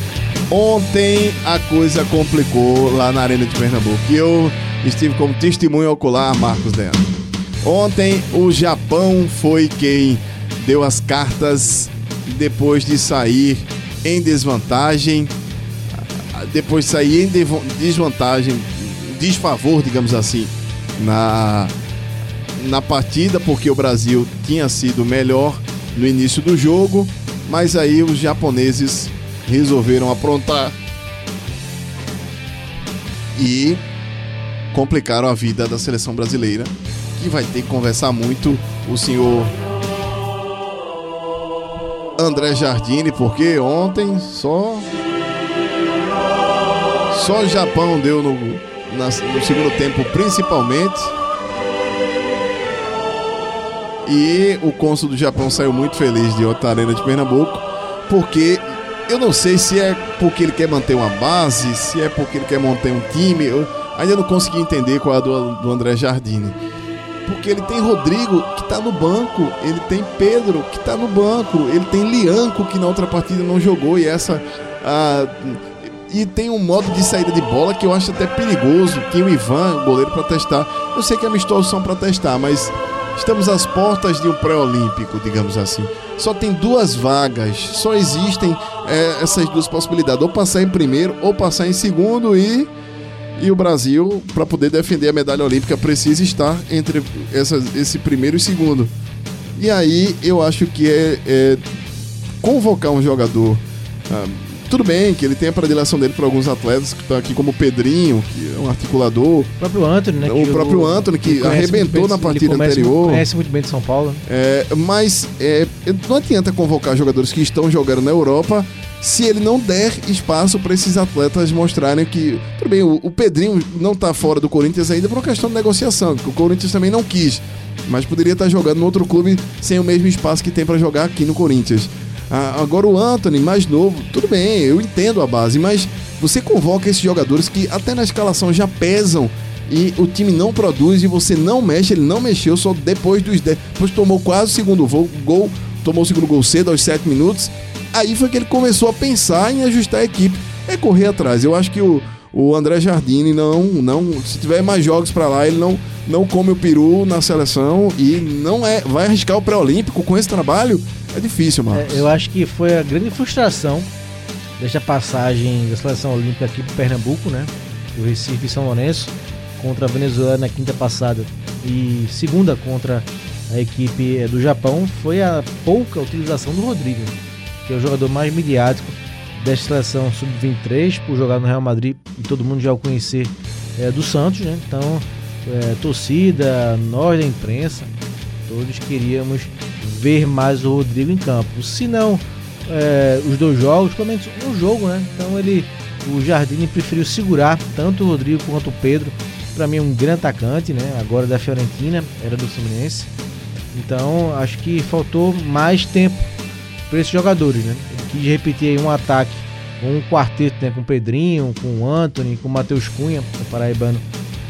ontem a coisa complicou lá na Arena de Pernambuco. E eu estive como testemunho ocular, Marcos Dentro. Ontem o Japão foi quem deu as cartas depois de sair em desvantagem, depois de sair em desvantagem, desfavor, digamos assim, na na partida, porque o Brasil tinha sido melhor no início do jogo, mas aí os japoneses resolveram aprontar e complicaram a vida da seleção brasileira, que vai ter que conversar muito o senhor André Jardine, porque ontem só só o Japão deu no, na- no segundo tempo principalmente. E o cônsul do Japão saiu muito feliz de outra arena de Pernambuco, porque eu não sei se é porque ele quer manter uma base, se é porque ele quer manter um time. Eu ainda não consegui entender qual é a do, do André Jardine. Porque ele tem Rodrigo que tá no banco, ele tem Pedro que tá no banco, ele tem Lianco que na outra partida não jogou e essa. ah, e tem um modo de saída de bola que eu acho até perigoso. Tem o Ivan, goleiro, para testar. Eu sei que é amistosos são para testar, mas estamos às portas de um pré-olímpico, digamos assim. Só tem duas vagas, só existem é, essas duas possibilidades: ou passar em primeiro ou passar em segundo e. E o Brasil, para poder defender a medalha olímpica, precisa estar entre essas, esse primeiro e segundo. E aí eu acho que é, é convocar um jogador. ah, tudo bem que ele tem a predileção dele para alguns atletas que estão aqui, como o Pedrinho, que é um articulador. O próprio Anthony, né? O próprio Anthony, que arrebentou bem- na partida conhece- anterior. Conhece muito bem de São Paulo. né? É, mas é, não adianta convocar jogadores que estão jogando na Europa se ele não der espaço para esses atletas mostrarem que. Tudo bem, o, o Pedrinho não está fora do Corinthians ainda por uma questão de negociação, que o Corinthians também não quis. Mas poderia estar jogando no outro clube sem o mesmo espaço que tem para jogar aqui no Corinthians. Ah, agora o Anthony, mais novo, tudo bem, eu entendo a base, mas você convoca esses jogadores que até na escalação já pesam e o time não produz e você não mexe, ele não mexeu só depois dos 10. Depois tomou quase o segundo gol, tomou o segundo gol cedo aos 7 minutos. Aí foi que ele começou a pensar em ajustar a equipe. É correr atrás. Eu acho que o, o André Jardine não, não. Se tiver mais jogos pra lá, ele não, não come o peru na seleção e não é. Vai arriscar o pré-olímpico com esse trabalho? É difícil, Marcos. É, eu acho que foi a grande frustração desta passagem da seleção olímpica aqui para Pernambuco, né? O Recife e São Lourenço contra a Venezuela na quinta passada e segunda contra a equipe eh, do Japão foi a pouca utilização do Rodrigo, que é o jogador mais midiático desta seleção sub-23 por jogar no Real Madrid e todo mundo já o conhecer é, do Santos, né? Então, é, torcida, nós da imprensa, todos queríamos ver mais o Rodrigo em campo. Se não é, os dois jogos, pelo menos um jogo, né? Então ele, o Jardine preferiu segurar tanto o Rodrigo quanto o Pedro. Para mim é um grande atacante, né? Agora da Fiorentina, era do Fluminense. Então acho que faltou mais tempo para esses jogadores, né? Ele quis repetir um ataque, um quarteto, né? Com o Pedrinho, com o Anthony, com o Matheus Cunha, o paraibano,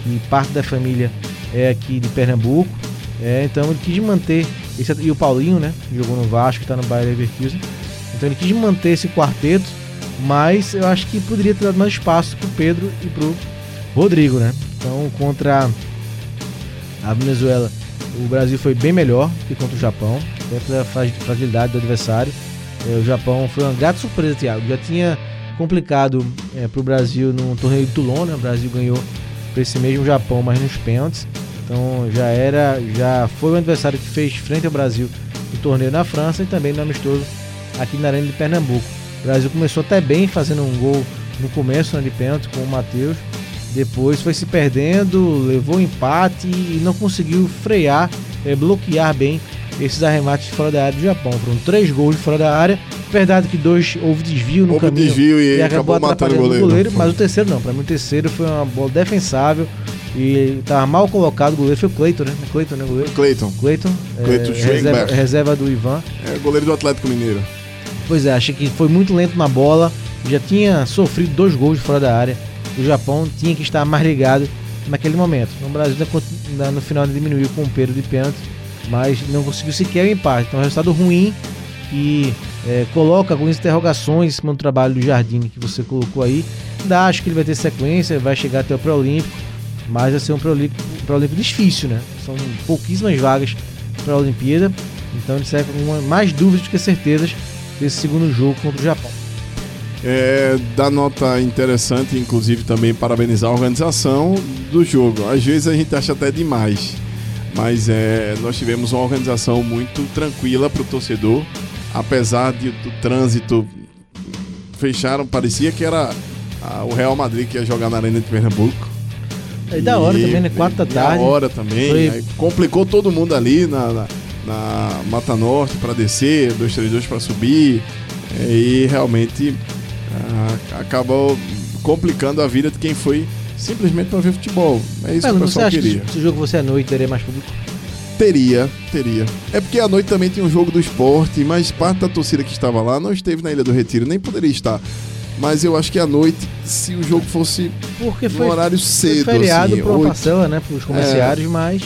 que parte da família é aqui de Pernambuco. É, então ele quis manter esse, e o Paulinho, né? Jogou no Vasco, está no Bayer Leverkusen. Então ele quis manter esse quarteto, mas eu acho que poderia ter dado mais espaço pro Pedro e pro Rodrigo, né? Então, contra a Venezuela, o Brasil foi bem melhor que contra o Japão, pela fra- fragilidade do adversário. É, o Japão foi uma grata surpresa, Thiago. Já tinha complicado para o Brasil no torneio de Toulon, né? O Brasil ganhou para esse mesmo Japão, mas nos pênaltis. Então já era, já foi o adversário que fez frente ao Brasil no torneio na França e também no amistoso aqui na Arena de Pernambuco. O Brasil começou até bem fazendo um gol no começo né, de pênalti com o Matheus. Depois foi se perdendo, levou empate e não conseguiu frear, eh, bloquear bem esses arremates de fora da área do Japão. Foram três gols de fora da área. Verdade que dois houve desvio no Houve caminho desvio e acabou matando o atrapalhando goleiro. mas o terceiro não. Para mim o terceiro foi uma bola defensável e estava mal colocado. O goleiro foi o Cleiton, né? Cleiton, né? Goleiro. Cleiton, Cleiton, Cleiton é, reserva, reserva do Ivan. é goleiro do Atlético Mineiro. Pois é, achei que foi muito lento na bola. Já tinha sofrido dois gols fora da área. O Japão tinha que estar mais ligado naquele momento. O Brasil ainda con- ainda no final diminuiu com o Pedro de pênalti, mas não conseguiu sequer o empate. Então, é um resultado ruim e é, coloca algumas interrogações do trabalho do Jardim que você colocou aí. Ainda acho que ele vai ter sequência, vai chegar até o Pré-Olímpico, mas vai ser um Pré-Olímpico Pré-Olímpico difícil, né? São pouquíssimas vagas para a Olimpíada, então ele serve com mais dúvidas do que certezas desse segundo jogo contra o Japão. É, dá nota interessante, inclusive também parabenizar a organização do jogo. Às vezes a gente acha até demais, mas é, nós tivemos uma organização muito tranquila para o torcedor, apesar de, do trânsito fecharam, parecia que era ah, o Real Madrid que ia jogar na Arena de Pernambuco. É da hora também, né? Quatro da e tarde. Da hora também. Foi- complicou todo mundo ali na, na, na Mata Norte para descer, 232 para subir. é, E realmente ah, acabou complicando a vida de quem foi simplesmente para ver futebol. É isso que o você pessoal acha queria. que se o jogo fosse à noite, teria mais público? Teria, teria. É porque à noite também tinha um jogo do esporte, mas parte da torcida que estava lá não esteve na Ilha do Retiro, nem poderia estar. Mas eu acho que à noite, se o jogo fosse Porque no foi, horário foi cedo, feriado assim, para uma oito- parcela, né? Para os comerciários, mas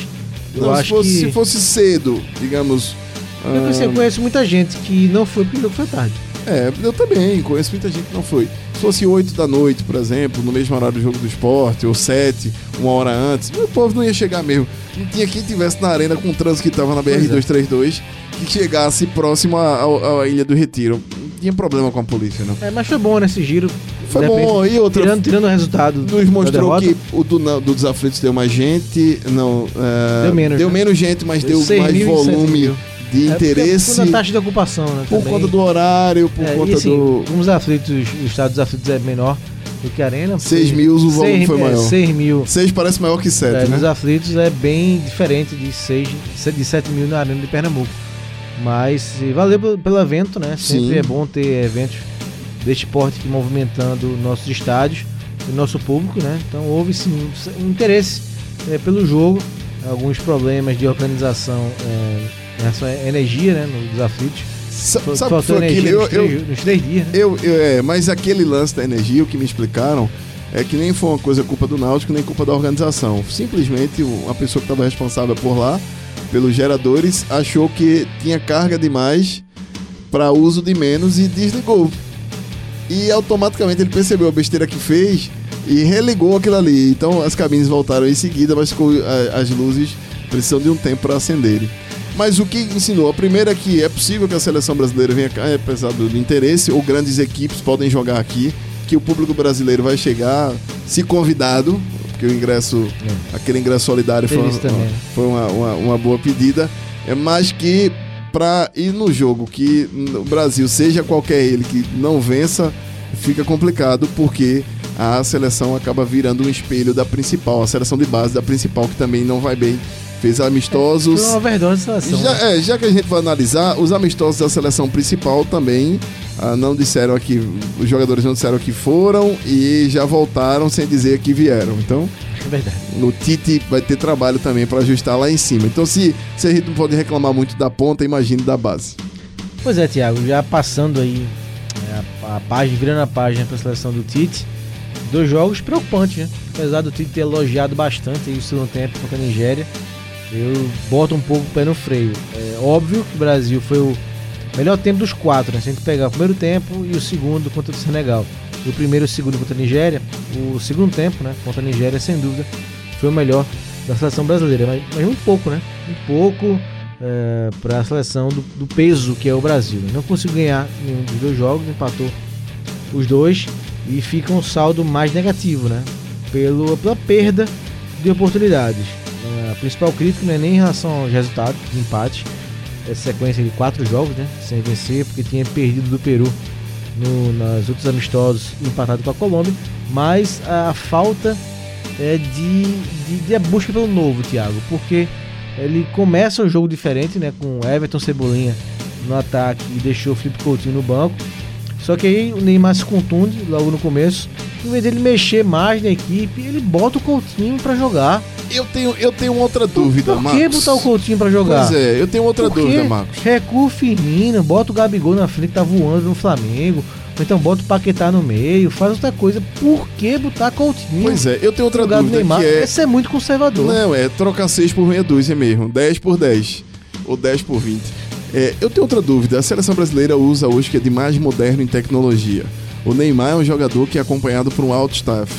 eu Não, se acho fosse, que... se fosse cedo, digamos. Eu, conheci- eu ah, conheço muita gente que não foi porque o jogo foi tarde. É, eu também conheço muita gente que não foi. Se fosse 8 da noite, por exemplo, no mesmo horário do jogo do esporte, ou 7, uma hora antes, o povo não ia chegar mesmo. Não tinha quem tivesse na arena com o trânsito que estava na Pois é. BR-232 que chegasse próximo à, à- Ilha do Retiro. Não tinha problema com a polícia, não. É, mas foi bom nesse giro. Foi repente, bom. E outra, Tirando, tirando o resultado nos mostrou que o do, do Desaflitos deu mais gente, não... é, Deu menos, Deu né? menos gente, mas deu Seis mais volume. De é porque interesse. Por conta da taxa de ocupação, né? Por também. conta do horário, por É, conta e assim, do... Como os aflitos, o estado dos aflitos é menor do que a Arena. 6 mil, o volume seis- foi é, maior. 6 mil 6 parece maior que 7, é, né? nos aflitos é bem diferente de 6 de 7 mil na Arena de Pernambuco. Mas valeu pelo, pelo evento, né? Sempre Sim. é bom ter eventos deste porte aqui movimentando nossos estádios e nosso público, né? Então houve sim um, um interesse é, pelo jogo, alguns problemas de organização é, relação à energia, né? Nos aflitos. Sa- Fal- Sabe Faltou energia Eu, nos, eu, três, nos três dias, né? eu, eu- é, mas aquele lance da energia, o que me explicaram, é que nem foi uma coisa culpa do Náutico, nem culpa da organização. Simplesmente o- a pessoa que estava responsável por lá, pelos geradores, achou que tinha carga demais para uso de menos e desligou. E automaticamente ele percebeu a besteira que fez e religou aquilo ali. Então as cabines voltaram em seguida, mas ficou, as luzes precisam de um tempo para acenderem. Mas o que ensinou? A primeira é que é possível que a seleção brasileira venha cá, apesar do do interesse, ou grandes equipes podem jogar aqui, que o público brasileiro vai chegar, se convidado, porque o ingresso, aquele ingresso solidário foi, foi uma, uma, uma boa pedida, é mas que para ir no jogo que o Brasil, seja qualquer ele, que não vença, fica complicado, porque a seleção acaba virando um espelho da principal, a seleção de base da principal, que também não vai bem. Fez amistosos. Foi uma de seleção. Já, né? é, já que a gente vai analisar, os amistosos da seleção principal também ah, não disseram aqui, os jogadores não disseram que foram e já voltaram sem dizer que vieram. Então, É verdade. o Tite vai ter trabalho também para ajustar lá em cima. Então, se, se a gente não pode reclamar muito da ponta, imagine da base. Pois é, Thiago, já passando aí é, a, a página, virando a página para a seleção do Tite, dois jogos preocupantes, né? Apesar do Tite ter elogiado bastante aí o segundo tempo contra a Nigéria, eu boto um pouco o pé no freio. É óbvio que o Brasil foi o melhor tempo dos quatro, né? Se a gente pegar o primeiro tempo e o segundo contra o Senegal. do primeiro e segundo contra a Nigéria, o segundo tempo, né, contra a Nigéria, sem dúvida, foi o melhor da seleção brasileira, mas, mas muito pouco, né? Muito pouco para a seleção do, do peso que é o Brasil. Não conseguiu ganhar nenhum dos dois jogos, empatou os dois e fica um saldo mais negativo, né? Pelo, pela perda de oportunidades. A principal crítica não é nem em relação aos resultados de empate, essa sequência de quatro jogos, né? Sem vencer, porque tinha perdido do Peru no, nas outros amistosos empatado com a Colômbia, mas a, falta é, de, de, de a busca pelo novo, Thiago, porque ele começa o jogo diferente, né? Com Everton Cebolinha no ataque e deixou o Felipe Coutinho no banco. Só que aí o Neymar se contunde logo no começo. Em vez dele mexer mais na equipe, ele bota o Coutinho para jogar. Eu tenho, eu tenho outra dúvida, Por Marcos. que botar o Coutinho para jogar? Pois é, eu tenho outra Por quê? dúvida, Marcos. Recua o Firmino, bota o Gabigol na frente que tá voando no Flamengo. Ou então bota o Paquetá no meio, faz outra coisa. Por que botar Coutinho? Pois é, eu tenho outra no lugar do dúvida Neymar? que é... Esse é muito conservador. Não, é trocar 6 por meia dúzia mesmo. 10 por 10. Ou 10 por 20. É, eu tenho outra dúvida. A seleção brasileira usa hoje que é de mais moderno em tecnologia. O Neymar é um jogador que é acompanhado por um alto staff.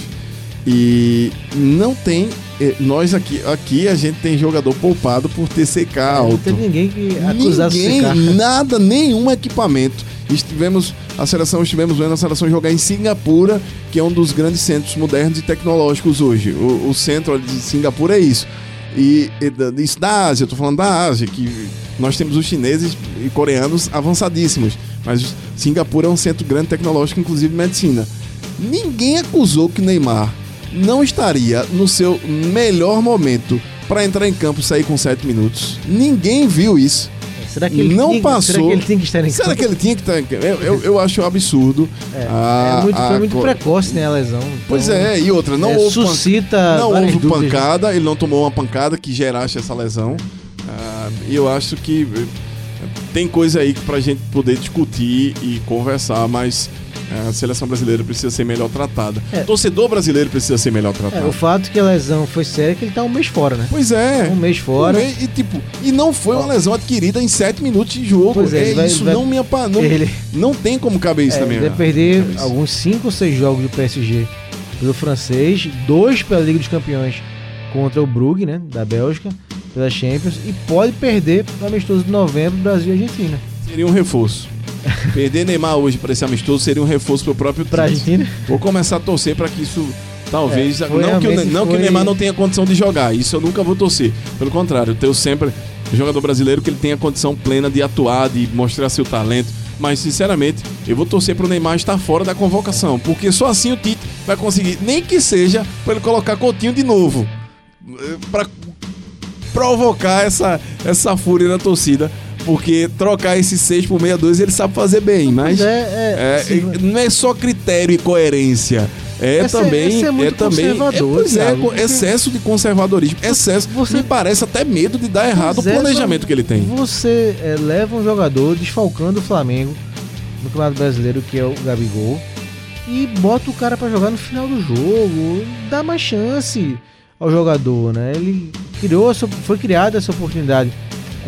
E não tem. é, Nós aqui, aqui a gente tem jogador poupado por TCK Não alto. teve ninguém que acusasse Ninguém, nada, nenhum equipamento. Estivemos, a seleção, estivemos vendo a seleção jogar em Singapura, que é um dos grandes centros modernos e tecnológicos hoje. O, o centro de Singapura é isso. E, e da- isso da Ásia, eu tô falando da Ásia, que nós temos os chineses e coreanos avançadíssimos. Mas Singapura é um centro grande tecnológico, inclusive medicina. Ninguém acusou que Neymar não estaria no seu melhor momento para entrar em campo e sair com 7 minutos. Ninguém viu isso. Será que ele não tinha, passou. Será que ele tem que estar em Será campo? que ele tinha que estar em campo? Eu, eu, eu acho um absurdo. É, a- é muito, a foi muito co- precoce, né, a lesão. Pois Então, é, e outra, não é, houve, suscita não houve dúvidas, né? pancada, ele não tomou uma pancada que gerasse essa lesão. Ah, E eu acho que eh, tem coisa aí pra gente poder discutir e conversar, mas a seleção brasileira precisa ser melhor tratada. É. O torcedor brasileiro precisa ser melhor É, tratado. o fato que a lesão foi séria é que ele tá um mês fora, né? Pois é. Um mês fora. Um mês- e, tipo, e não foi uma lesão adquirida em 7 minutos de jogo. Pois é, é vai- isso vai- não me apa- não, Ele- não tem como caber isso É, também. ele deve na- perder cabeça. alguns 5 ou 6 jogos do PSG pelo francês, dois pela Liga dos Campeões contra o Brugge, né, da Bélgica, pela Champions, e pode perder no amistoso de novembro, Brasil e Argentina. Seria um reforço. Perder Neymar hoje para esse amistoso seria um reforço pro próprio Pra time. Argentina? Vou começar a torcer para que isso talvez É, foi não, que o, não que o foi- Neymar não tenha condição de jogar. Isso eu nunca vou torcer. Pelo contrário, eu tenho sempre o jogador brasileiro que ele tenha condição plena de atuar, de mostrar seu talento. Mas sinceramente, eu vou torcer pro Neymar estar fora da convocação, porque só assim o Tite vai conseguir, nem que seja para ele colocar Coutinho de novo, para provocar essa, essa fúria na torcida, porque trocar esses 6 por 62 ele sabe fazer bem, mas Pois é, é, é, se- não é só critério e coerência. É Esse é- também. esse é muito também. conservador, pois é, porque- excesso de conservadorismo. Excesso. você- Me parece até medo de dar errado o é, planejamento que ele tem. Você é, leva um jogador desfalcando o Flamengo no Campeonato Brasileiro, que é o Gabigol, e bota o cara pra jogar no final do jogo. Dá mais chance ao jogador, né? Ele criou, foi criada essa oportunidade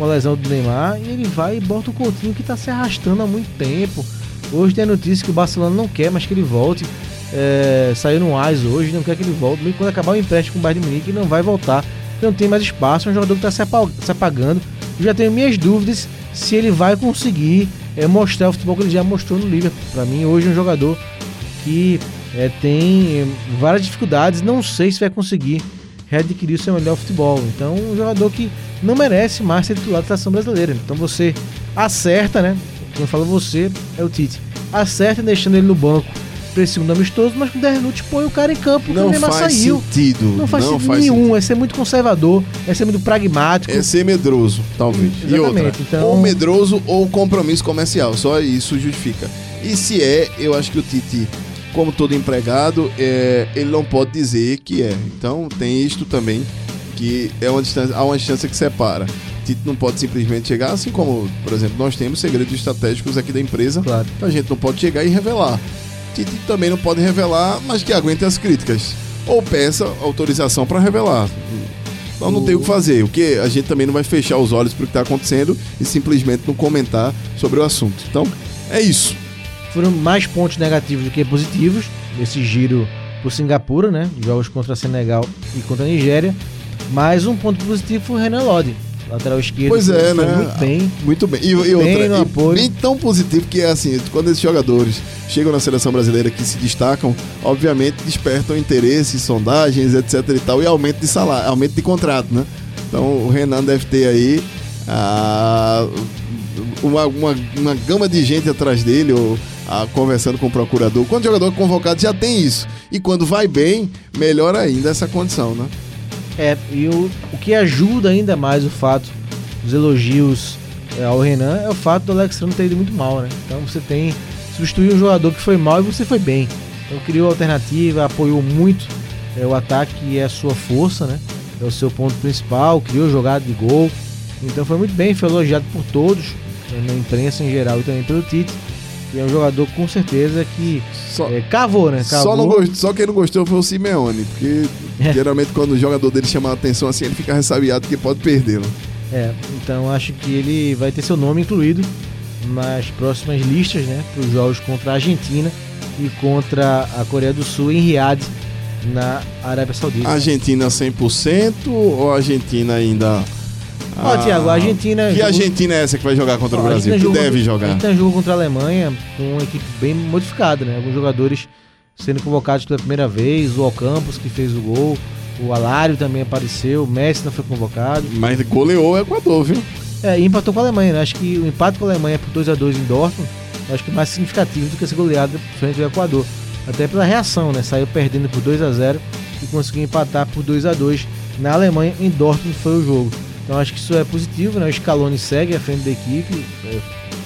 com a lesão do Neymar e ele vai e bota o Coutinho que tá se arrastando há muito tempo. Hoje tem a notícia que o Barcelona não quer mais que ele volte. É, saiu no AIS hoje, não quer que ele volte. Mesmo quando acabar o empréstimo com o Bayern de Munique, ele não vai voltar. Não tem mais espaço, é um jogador que está se, se apagando. Eu já tenho minhas dúvidas se ele vai conseguir é, mostrar o futebol que ele já mostrou no Liverpool. Para mim, hoje é um jogador que é, tem é, várias dificuldades. Não sei se vai conseguir readquirir o seu melhor futebol. Então, um jogador que não merece mais ser titular da seleção brasileira. Então, você acerta, né? Quem fala você é o Tite. Acerta deixando ele no banco para esse segundo amistoso, mas com 10 minutos põe o cara em campo Não faz saiu. sentido. Não faz sentido faz nenhum, sentido. é ser muito conservador, é ser muito pragmático. É ser medroso, talvez. E outra, Exatamente, então- ou medroso ou compromisso comercial. Só isso justifica. E se é, eu acho que o Tite, como todo empregado, é, ele não pode dizer que é. Então tem isto também, que é uma distância, há uma distância que separa. Tite não pode simplesmente chegar, assim como, por exemplo, nós temos segredos estratégicos aqui da empresa, Claro. a gente não pode chegar e revelar. Tite também não pode revelar, mas que aguente as críticas. Ou peça autorização para revelar. Então não tem o que fazer. O que a gente também não vai fechar os olhos para o que está acontecendo e simplesmente não comentar sobre o assunto. Então é isso. Foram mais pontos negativos do que positivos nesse giro por Singapura, né? Jogos contra Senegal e contra a Nigéria. Mas um ponto positivo foi o Renan Lodi, lateral esquerdo. Pois é, né? Muito bem. Muito bem. E, e Bem outra, no e apoio. bem tão positivo que é assim, quando esses jogadores chegam na seleção brasileira que se destacam, obviamente despertam interesse, sondagens, etc e tal, e aumento de salário, aumento de contrato, né? Então o Renan deve ter aí ah, uma, uma, uma gama de gente atrás dele, ou ah, conversando com o procurador. Quando o jogador é convocado já tem isso. E quando vai bem, melhor ainda essa condição, né? É, e o, o que ajuda ainda mais o fato dos elogios é, ao Renan é o fato do Alexandre ter ido muito mal, né? Então você tem substituir um jogador que foi mal e você foi bem. Então criou alternativa, apoiou muito é, o ataque e é a sua força, né? É o seu ponto principal, criou jogada de gol. Então foi muito bem, foi elogiado por todos, né, na imprensa em geral e também pelo Tite. E é um jogador com certeza que Só, é, cavou, né? Cavou. Só, não gost- só quem não gostou foi o Simeone, porque É. geralmente quando o jogador dele chama a atenção assim, ele fica ressabiado porque pode perdê-lo. É, então acho que ele vai ter seu nome incluído nas próximas listas, né, para os jogos contra a Argentina e contra a Coreia do Sul em Riad, na Arábia Saudita. Argentina 100% ou a Argentina ainda. Ó, Thiago, a Argentina. Que jogou- Argentina é essa que vai jogar contra Ó, o a Brasil? Que jogou- deve A jogar. Argentina jogou contra a Alemanha com uma equipe bem modificada, né? Alguns jogadores sendo convocados pela primeira vez, o Alcampos que fez o gol, o Alário também apareceu, o Messi não foi convocado. Mas goleou o Equador, viu? É, e empatou com a Alemanha, né? Acho que o empate com a Alemanha por 2 a 2 em Dortmund, acho que é mais significativo do que essa goleada frente ao Equador. Até pela reação, né? Saiu perdendo por 2 a 0 e conseguiu empatar por 2 a 2 na Alemanha, em Dortmund foi o jogo. Então acho que isso é positivo, né? O Scaloni segue à frente da equipe, é,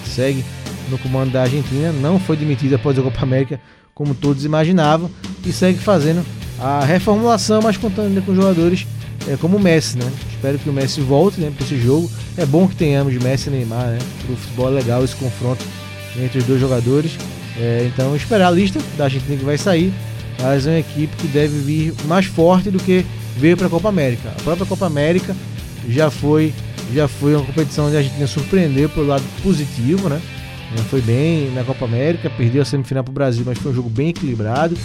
segue no comando da Argentina, não foi demitido após a Copa América, como todos imaginavam, e segue fazendo a reformulação, mas contando com jogadores é, como o Messi, né? Espero que o Messi volte né, para esse jogo. É bom que tenhamos Messi e Neymar, né? Pro futebol é legal esse confronto entre os dois jogadores. É, então esperar a lista da Argentina que vai sair, mas é uma equipe que deve vir mais forte do que veio para a Copa América. A própria Copa América já foi já foi uma competição onde a Argentina surpreendeu pelo lado positivo, né? Foi bem na Copa América, perdeu a semifinal para o Brasil, mas foi um jogo bem equilibrado.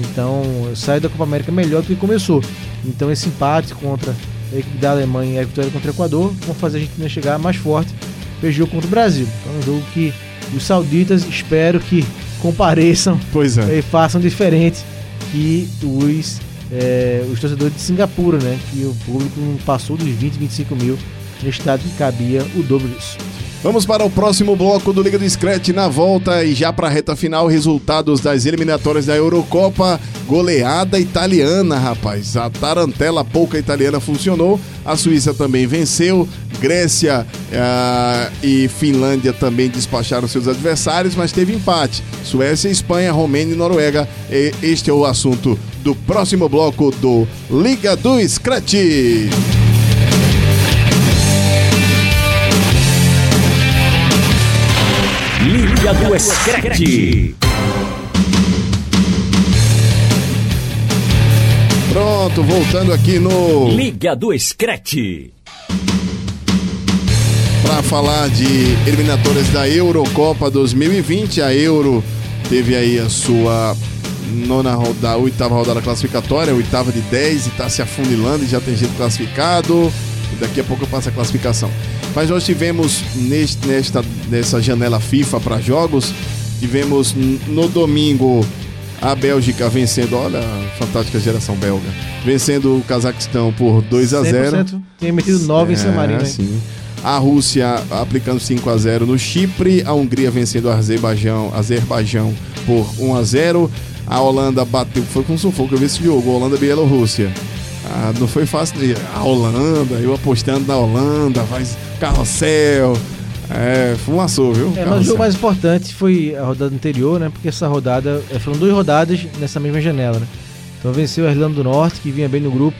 Então sai da Copa América melhor do que começou. Então esse empate contra a equipe da Alemanha e a vitória contra o Equador vão fazer a Argentina chegar mais forte para o jogo contra o Brasil. Então é um jogo que os sauditas espero que compareçam Pois é. e façam diferente que os, é, os torcedores de Singapura, né? Que o público passou dos 20, 25 mil no estádio que cabia o dobro disso. Vamos para o próximo bloco do Liga do Scratch na volta e já para a reta final, resultados das eliminatórias da Eurocopa. Goleada italiana, rapaz. A tarantela pouca italiana funcionou. A Suíça também venceu. Grécia ah, e Finlândia também despacharam seus adversários, mas teve empate. Suécia, Espanha, Romênia e Noruega. E este é o assunto do próximo bloco do Liga do Scratch. Liga do Scratch. Pronto, voltando aqui no. Liga do Scratch. para falar de eliminatórias da Eurocopa 2020. A Euro teve aí a sua nona rodada, oitava rodada classificatória, oitava de 10 e está se afunilando e já tem gente classificado. Daqui a pouco eu passo a classificação. Mas nós tivemos neste, nesta, nessa janela FIFA para jogos, tivemos no domingo a Bélgica vencendo, olha a fantástica geração belga, vencendo o Cazaquistão por 2 a 0 100% Tinha metido 9 em San Marino, é, sim. A Rússia aplicando 5 a 0 no Chipre, a Hungria vencendo o Azerbaijão, Azerbaijão por 1 a 0. A Holanda bateu, foi com sufoco, eu vi esse jogo, Holanda e Bielorrússia. Ah, não foi fácil. de- A Holanda, eu apostando na Holanda, faz carrossel. É, fumaçou, viu? É, mas o jogo mais importante foi a rodada anterior, né? Porque essa rodada é, foram duas rodadas nessa mesma janela, né? Então venceu a Irlanda do Norte, que vinha bem no grupo.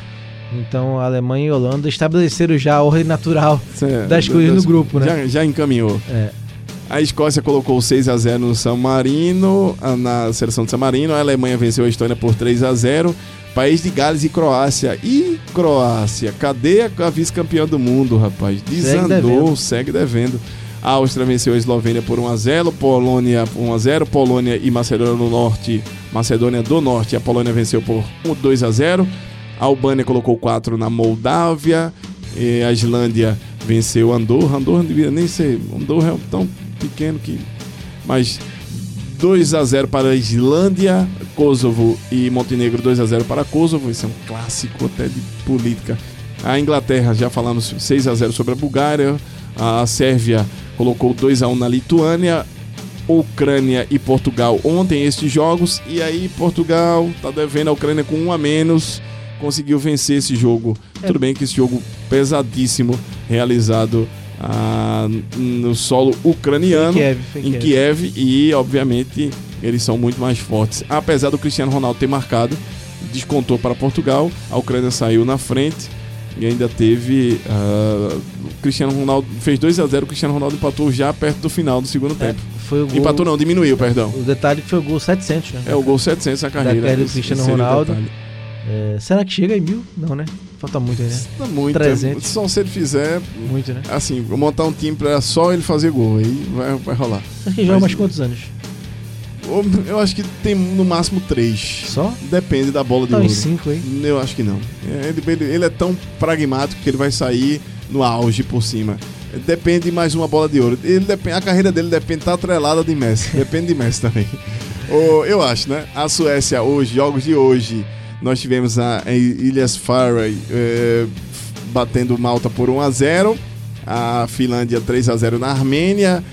Então a Alemanha e a Holanda estabeleceram já a ordem natural Cê- das coisas no grupo, né? Já, já encaminhou. É. A Escócia colocou 6 a 0 no San Marino, na seleção de San Marino. A Alemanha venceu a Estônia por 3 a 0. País de Gales e Croácia. E Croácia, cadê a, vice-campeã do mundo, rapaz? Desandou, devendo. segue devendo. A Áustria venceu a Eslovênia por 1 a 0, Polônia por 1 a 0, Polônia e Macedônia do Norte, Macedônia do Norte, a Polônia venceu por 2 a 0. A Albânia colocou 4 na Moldávia, e a Islândia venceu Andorra. Andorra não devia nem ser, Andorra é tão pequeno que mas 2 a 0 para a Islândia, Kosovo e Montenegro 2 a 0 para Kosovo. Isso é um clássico até de política. A Inglaterra, já falamos 6 a 0 sobre a Bulgária. A Sérvia colocou 2 a 1 na Lituânia. Ucrânia e Portugal ontem estes jogos e aí Portugal tá devendo a Ucrânia com um a menos conseguiu vencer esse jogo É. tudo bem que esse jogo pesadíssimo realizado ah, no solo ucraniano Kiev, foi em Kiev. Kiev e obviamente eles são muito mais fortes apesar do Cristiano Ronaldo ter marcado descontou para Portugal a Ucrânia saiu na frente e ainda teve o Cristiano Ronaldo fez 2 a 0 o Cristiano Ronaldo empatou já perto do final do segundo É, tempo foi o gol, Empatou não, diminuiu, perdão. O detalhe foi o gol 700, né? É o gol 700 na carreira. carreira do Cristiano Ronaldo. É, será que chega em mil? Não, né? Falta muito aí, né? Não muito. 300. É, só se ele fizer, Muito, né? assim, vou montar um time pra só ele fazer gol. Aí vai, vai rolar. Acho que joga Mas- mais quantos anos? Ou- Eu acho que tem no máximo três. Só? Depende da bola de Tá ouro. uns 5 aí. Eu acho que não. É, Ele, ele- ele é tão pragmático que ele vai sair no auge por cima. Depende de mais uma bola de ouro. Ele depende, a carreira dele depende estar atrelada de Messi. Depende de Messi também. Ô, eu acho, né? A Suécia hoje, jogos de hoje, nós tivemos a, Ilhas Faroe eh, batendo Malta por 1 a 0 a Finlândia 3 a 0 na Armênia,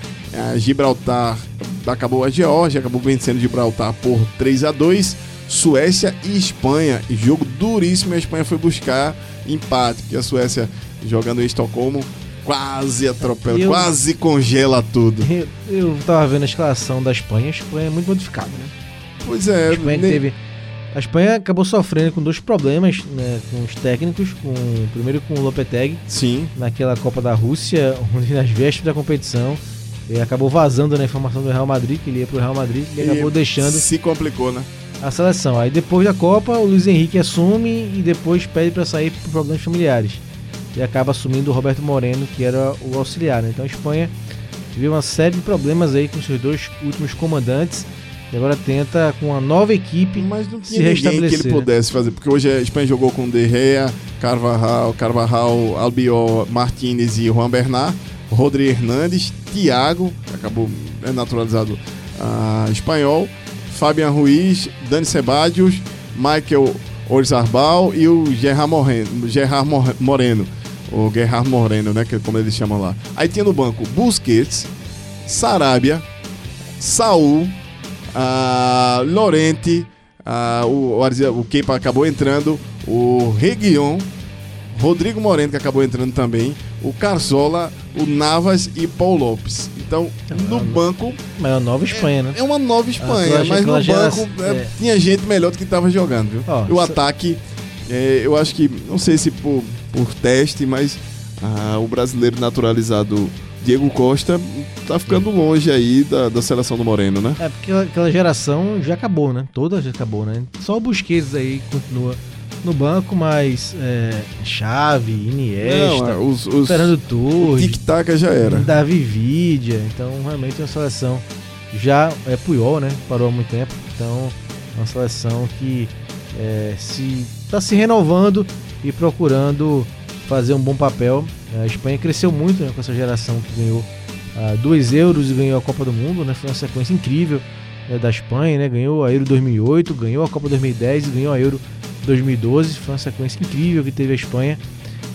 a Gibraltar acabou a Geórgia, acabou vencendo Gibraltar por 3 a 2 Suécia e Espanha, jogo duríssimo, e a Espanha foi buscar empate, porque a Suécia jogando em Estocolmo quase atropela, Eu- quase congela tudo. Eu, eu tava vendo a escalação da Espanha. A Espanha é muito modificada, né? Pois é, A Espanha que ne- teve. A Espanha acabou sofrendo com dois problemas, né? Com os técnicos. Com, primeiro com o Lopetegui, sim, naquela Copa da Rússia, onde nas vésperas da competição. Ele acabou vazando na informação do Real Madrid, que ele ia pro Real Madrid, e acabou deixando se complicou, né? a seleção. Aí depois da Copa, o Luiz Henrique assume e depois pede para sair por problemas familiares. E acaba assumindo o Roberto Moreno, que era o auxiliar. né? Então a Espanha teve uma série de problemas aí com seus dois últimos comandantes. E agora tenta, com uma nova equipe, Mas não se tinha que restabelecer. ele né? pudesse fazer, porque hoje a Espanha jogou com De Gea, Carvajal, Carvajal, Albiol, Martínez e Juan Bernat, Rodri Hernandes, Thiago, que acabou é naturalizado ah, espanhol, Fabian Ruiz, Dani Sebadios, Michael Orzarbal e o Gerard Moreno, Gerard Mor- Moreno, o Gerard Moreno, né, que é como eles chamam lá. Aí tinha no banco Busquets, Sarabia, Saul, a Lorente, a, o, o, o Kepa acabou entrando, o Reguion, Rodrigo Moreno, que acabou entrando também, o Carzola, o Navas e Paul Lopes. Então, no banco, Mas é a nova Espanha, né? é uma nova Espanha, Aquela- mas no banco é, é. tinha gente melhor do que estava jogando, viu? Ó, o ataque, é, eu acho que, não sei se por, por teste, mas ah, o brasileiro naturalizado Diego Costa tá ficando longe aí da, da seleção do Moreno, né? É porque aquela geração já acabou, né? Toda já acabou, né? Só o Busquets aí continua no banco, mas é, Xavi, Iniesta, Não, os, os Fernando o Torres, tic-tac já era. Davi Vidia. Então, realmente é uma seleção já é Puyol, né? Parou há muito tempo. Então, é uma seleção que é, se está se renovando e procurando fazer um bom papel. A Espanha cresceu muito né, com essa geração que ganhou ah, dois euros e ganhou a Copa do Mundo, né? Foi uma sequência incrível né, da Espanha, né? Ganhou a Euro 2008, ganhou a Copa 2010 e ganhou a Euro 2012. Foi uma sequência incrível que teve a Espanha,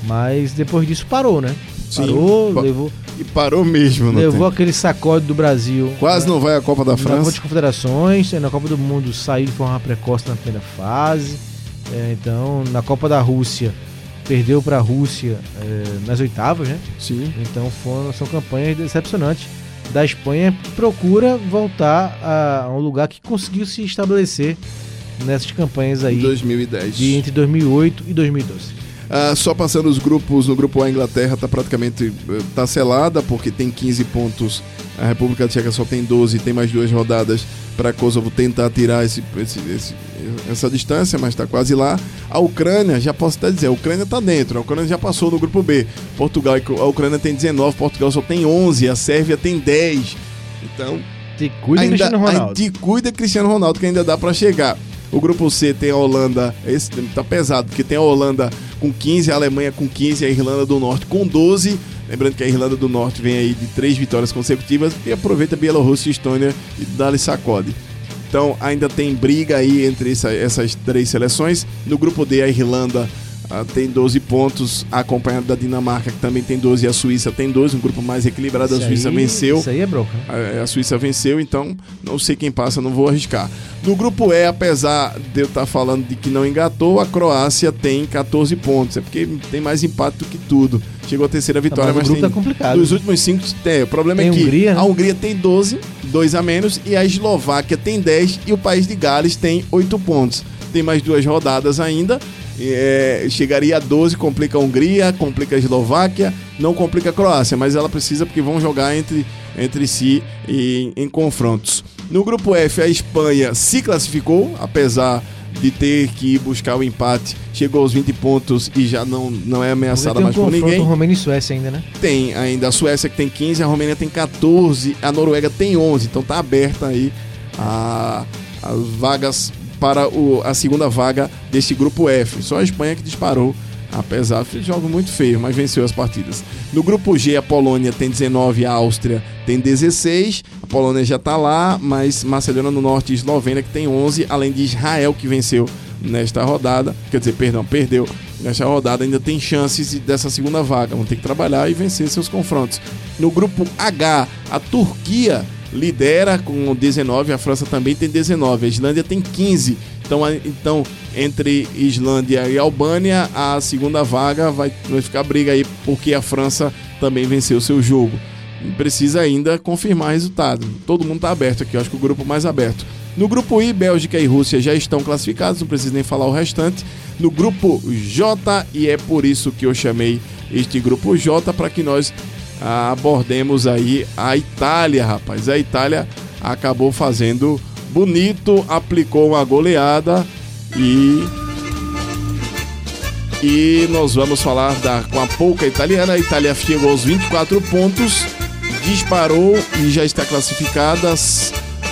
mas depois disso parou, né? Sim, Parou, pa- levou, E parou mesmo, não levou aquele sacode do Brasil. Quase né, não vai à Copa da Na Copa França. de Confederações, na Copa do Mundo saiu de forma precoce na primeira fase. É, então, na Copa da Rússia, perdeu para a Rússia é, nas oitavas, né? Sim. Então foram, são campanhas decepcionantes da Espanha procura voltar a, a um lugar que conseguiu se estabelecer nessas campanhas Em aí 2010. de entre 2008 e 2012. Ah, só passando os grupos, no grupo A, a Inglaterra está praticamente eh, tá selada, porque tem 15 pontos. A República Tcheca só tem 12, tem mais duas rodadas para Kosovo tentar tirar esse, esse- esse- essa distância, mas está quase lá. A Ucrânia, já posso até dizer, a Ucrânia está dentro. A Ucrânia já passou no grupo B. Portugal, a Ucrânia tem 19, Portugal só tem 11, a Sérvia tem 10. Então, Te cuida, ainda, Cristiano Ronaldo. Te cuida Cristiano Ronaldo, que ainda dá pra chegar. O grupo C tem a Holanda, esse tá pesado, porque tem a Holanda com 15, a Alemanha com 15, a Irlanda do Norte com 12. Lembrando que a Irlanda do Norte vem aí de três vitórias consecutivas e aproveita Bielorrússia e Estônia e dá-lhe sacode. Então ainda tem briga aí entre essa- essas três seleções. No grupo D, a Irlanda tem 12 pontos, acompanhada da Dinamarca, que também tem 12, e a Suíça tem 12, um grupo mais equilibrado. A Isso Suíça aí- venceu. Isso aí é bronca. né? A, a Suíça venceu, então não sei quem passa, não vou arriscar. No grupo E, apesar de eu estar falando de que não engatou, a Croácia tem 14 pontos. É porque tem mais empate do que tudo. Chegou a terceira vitória, mas o mas, tem. tá complicado. Dos últimos cinco, tem. O problema Tem é que Hungria, né? a Hungria tem 12, 2 a menos, e a Eslováquia tem 10 e o país de Gales tem 8 pontos. Tem mais duas rodadas ainda. É, chegaria a 12, complica a Hungria, complica a Eslováquia, não complica a Croácia, mas ela precisa porque vão jogar entre, entre si e, em confrontos. No grupo F, a Espanha se classificou, apesar de ter que ir buscar o empate, chegou aos 20 pontos e já não, não é ameaçada tem um mais por ninguém. Romênia e Suécia ainda, né? Tem ainda a Suécia que tem 15, a Romênia tem 14, a Noruega tem 11, então tá aberta aí a- as vagas para o- a segunda vaga desse grupo F. Só a Espanha que disparou, apesar de jogo muito feio, mas venceu as partidas. No grupo G, a Polônia tem 19, a Áustria tem 16. A Polônia já tá lá, mas Macedônia do Norte e Eslovênia que tem 11, além de Israel que venceu nesta rodada, quer dizer, perdão, perdeu nesta rodada, ainda tem chances de- dessa segunda vaga. Vão ter que trabalhar e vencer seus confrontos. No grupo H, a Turquia lidera com 19, a França também tem 19, a Islândia tem 15. Então, então entre Islândia e Albânia, a segunda vaga vai, vai ficar briga aí, porque a França também venceu seu jogo. Precisa ainda confirmar resultado. Todo mundo está aberto aqui, eu acho que o grupo mais aberto. No grupo I, Bélgica e Rússia já estão classificados, não preciso nem falar o restante. No grupo J, e é por isso que eu chamei este grupo J, para que nós ah, abordemos aí a Itália, rapaz. A Itália acabou fazendo bonito, aplicou uma goleada e e nós vamos falar da, com a pouca italiana. A Itália chegou aos 24 pontos, disparou e já está classificada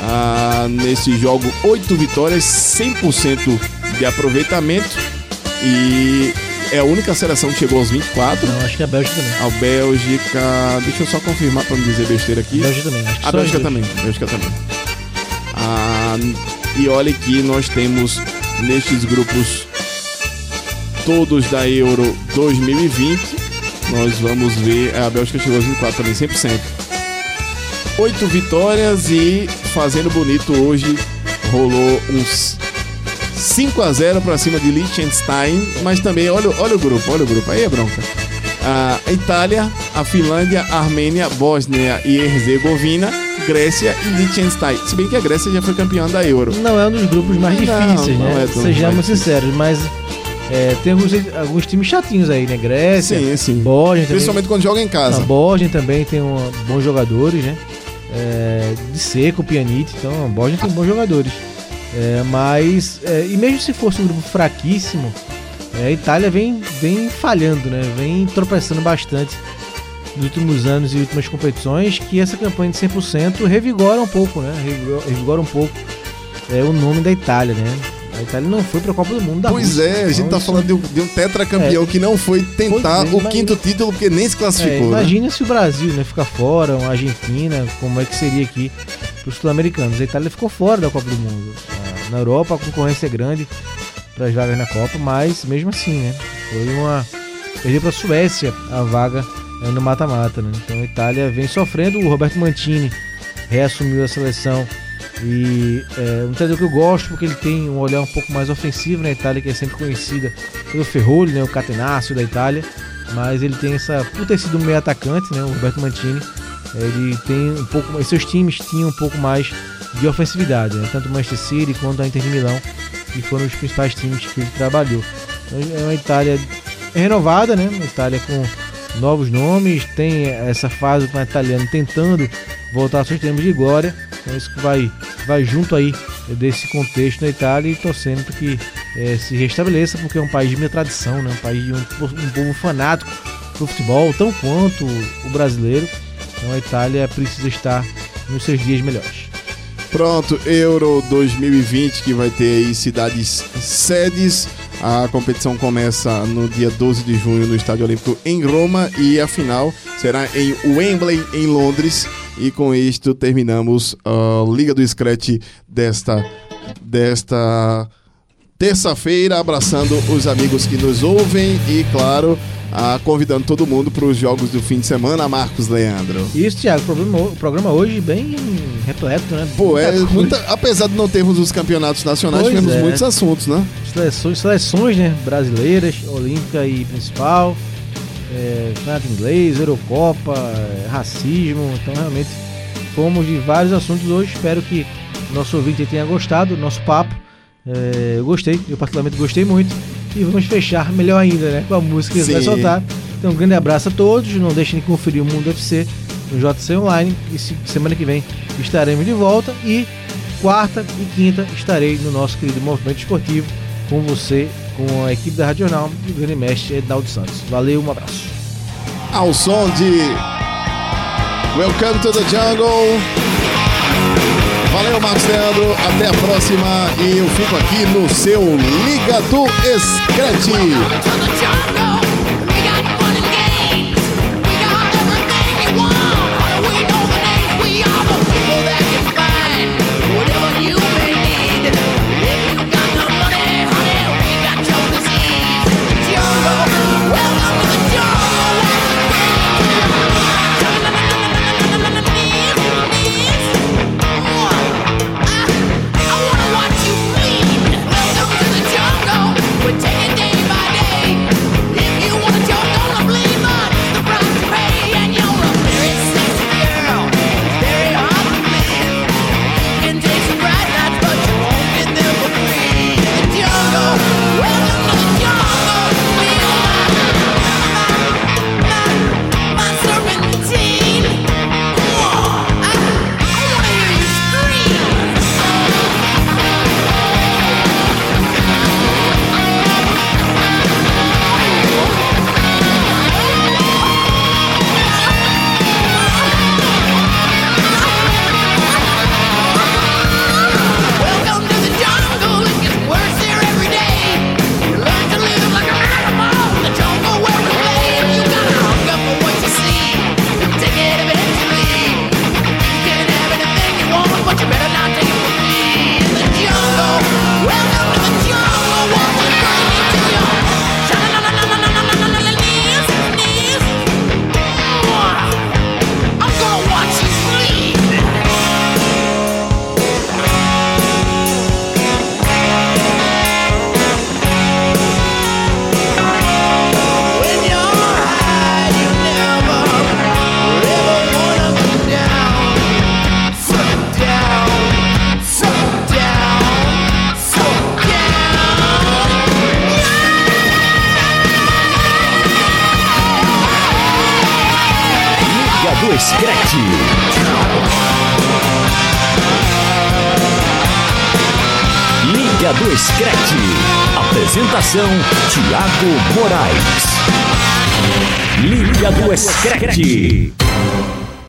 ah, nesse jogo. 8 vitórias, 100% de aproveitamento. E é a única seleção que chegou aos 24. Não, acho que é a Bélgica também. A Bélgica. Deixa eu só confirmar para não dizer besteira aqui. A Bélgica também. A Bélgica também, a Bélgica também. Ah, e olha que nós temos nestes grupos todos da Euro 2020. Nós vamos ver. A Bélgica chegou aos 24 também, 100%. Oito vitórias e fazendo bonito hoje rolou uns 5 a 0 para cima de Liechtenstein, mas também olha, olha o grupo, olha o grupo, aí é bronca. A Itália, a Finlândia, a Armênia, Bósnia e Herzegovina, Grécia e Liechtenstein. Se bem que a Grécia já foi campeã da Euro. Não é um dos grupos mais difíceis, não né? é Sejamos sinceros, mas é, tem alguns, alguns times chatinhos aí, né? Grécia, Sim, sim. Bósnia também. Principalmente quando joga em A casa. Bósnia também tem um, bons jogadores, né? É, de seco, Pjanic, então a Bósnia tem bons jogadores. É, mas, é, e mesmo se fosse um grupo fraquíssimo, é, a Itália vem, vem falhando, né? Vem tropeçando bastante nos últimos anos e últimas competições, que essa campanha de 100% revigora um pouco, né? Revigora um pouco é, o nome da Itália, né? A Itália não foi para a Copa do Mundo da Pois Rússia. é, a gente Então, tá isso- falando de um, de um tetracampeão que não foi tentar é, o mas- quinto título porque nem se É, classificou. né? imagina se o Brasil né, ficar fora, uma Argentina, como é que seria aqui para os sul-americanos. A Itália ficou fora da Copa do Mundo. Ah, Na Europa a concorrência é grande para as vagas na Copa, mas mesmo assim, né? Foi uma. Perdeu para a Suécia a vaga eh, no mata-mata, né? Então a Itália vem sofrendo. O Roberto Mantini reassumiu a seleção. E é um treinador que eu gosto porque ele tem um olhar um pouco mais ofensivo na Itália, que é sempre conhecida pelo Ferrolho, né, o catenaccio da Itália mas ele tem essa. Por ter sido um meio atacante, né? O Roberto Mantini, ele tem um pouco. Seus times tinham um pouco mais de ofensividade, né? Tanto o Manchester City quanto a Inter de Milão, que foram os principais times que ele trabalhou. Então é uma Itália é renovada, né? A Itália com novos nomes, tem essa fase com o italiano tentando voltar aos seus termos de glória. Então isso que vai, vai junto aí desse contexto na Itália e torcendo para que eh, se restabeleça, porque é um país de minha tradição, né? um país de um, um povo fanático pro futebol, tão quanto o brasileiro. Então a Itália precisa estar nos seus dias melhores. Pronto, Euro 2020, que vai ter aí cidades sedes. A competição começa no dia 12 de junho no Estádio Olímpico em Roma e a final será em Wembley, em Londres. E com isto terminamos a Liga do Scratch desta, desta terça-feira, abraçando os amigos que nos ouvem e, claro, ah, convidando todo mundo para os jogos do fim de semana, Marcos Leandro. Isso, Thiago, o programa, o programa hoje bem repleto, né? Pô, é muita, apesar de não termos os campeonatos nacionais, Pois tivemos é. muitos assuntos, né? seleções, seleções né, brasileiras, olímpica e principal, é, campeonato inglês, Eurocopa, é, racismo, então realmente fomos de vários assuntos hoje. Espero que nosso ouvinte tenha gostado do nosso papo. É, eu gostei, eu particularmente gostei muito. E vamos fechar melhor ainda, né? Com a música que vai soltar. Então, um grande abraço a todos. Não deixem de conferir o Mundo FC no JC Online. E se- semana que vem estaremos de volta. E quarta e quinta estarei no nosso querido Movimento Esportivo com você, com a equipe da Rádio Jornal e o grande mestre Ednaldo Santos. Valeu, um abraço. Ao som de Welcome to the Jungle. Valeu, Marcos Leandro. Até a próxima. E eu fico aqui no seu Liga do Scratch. Tiago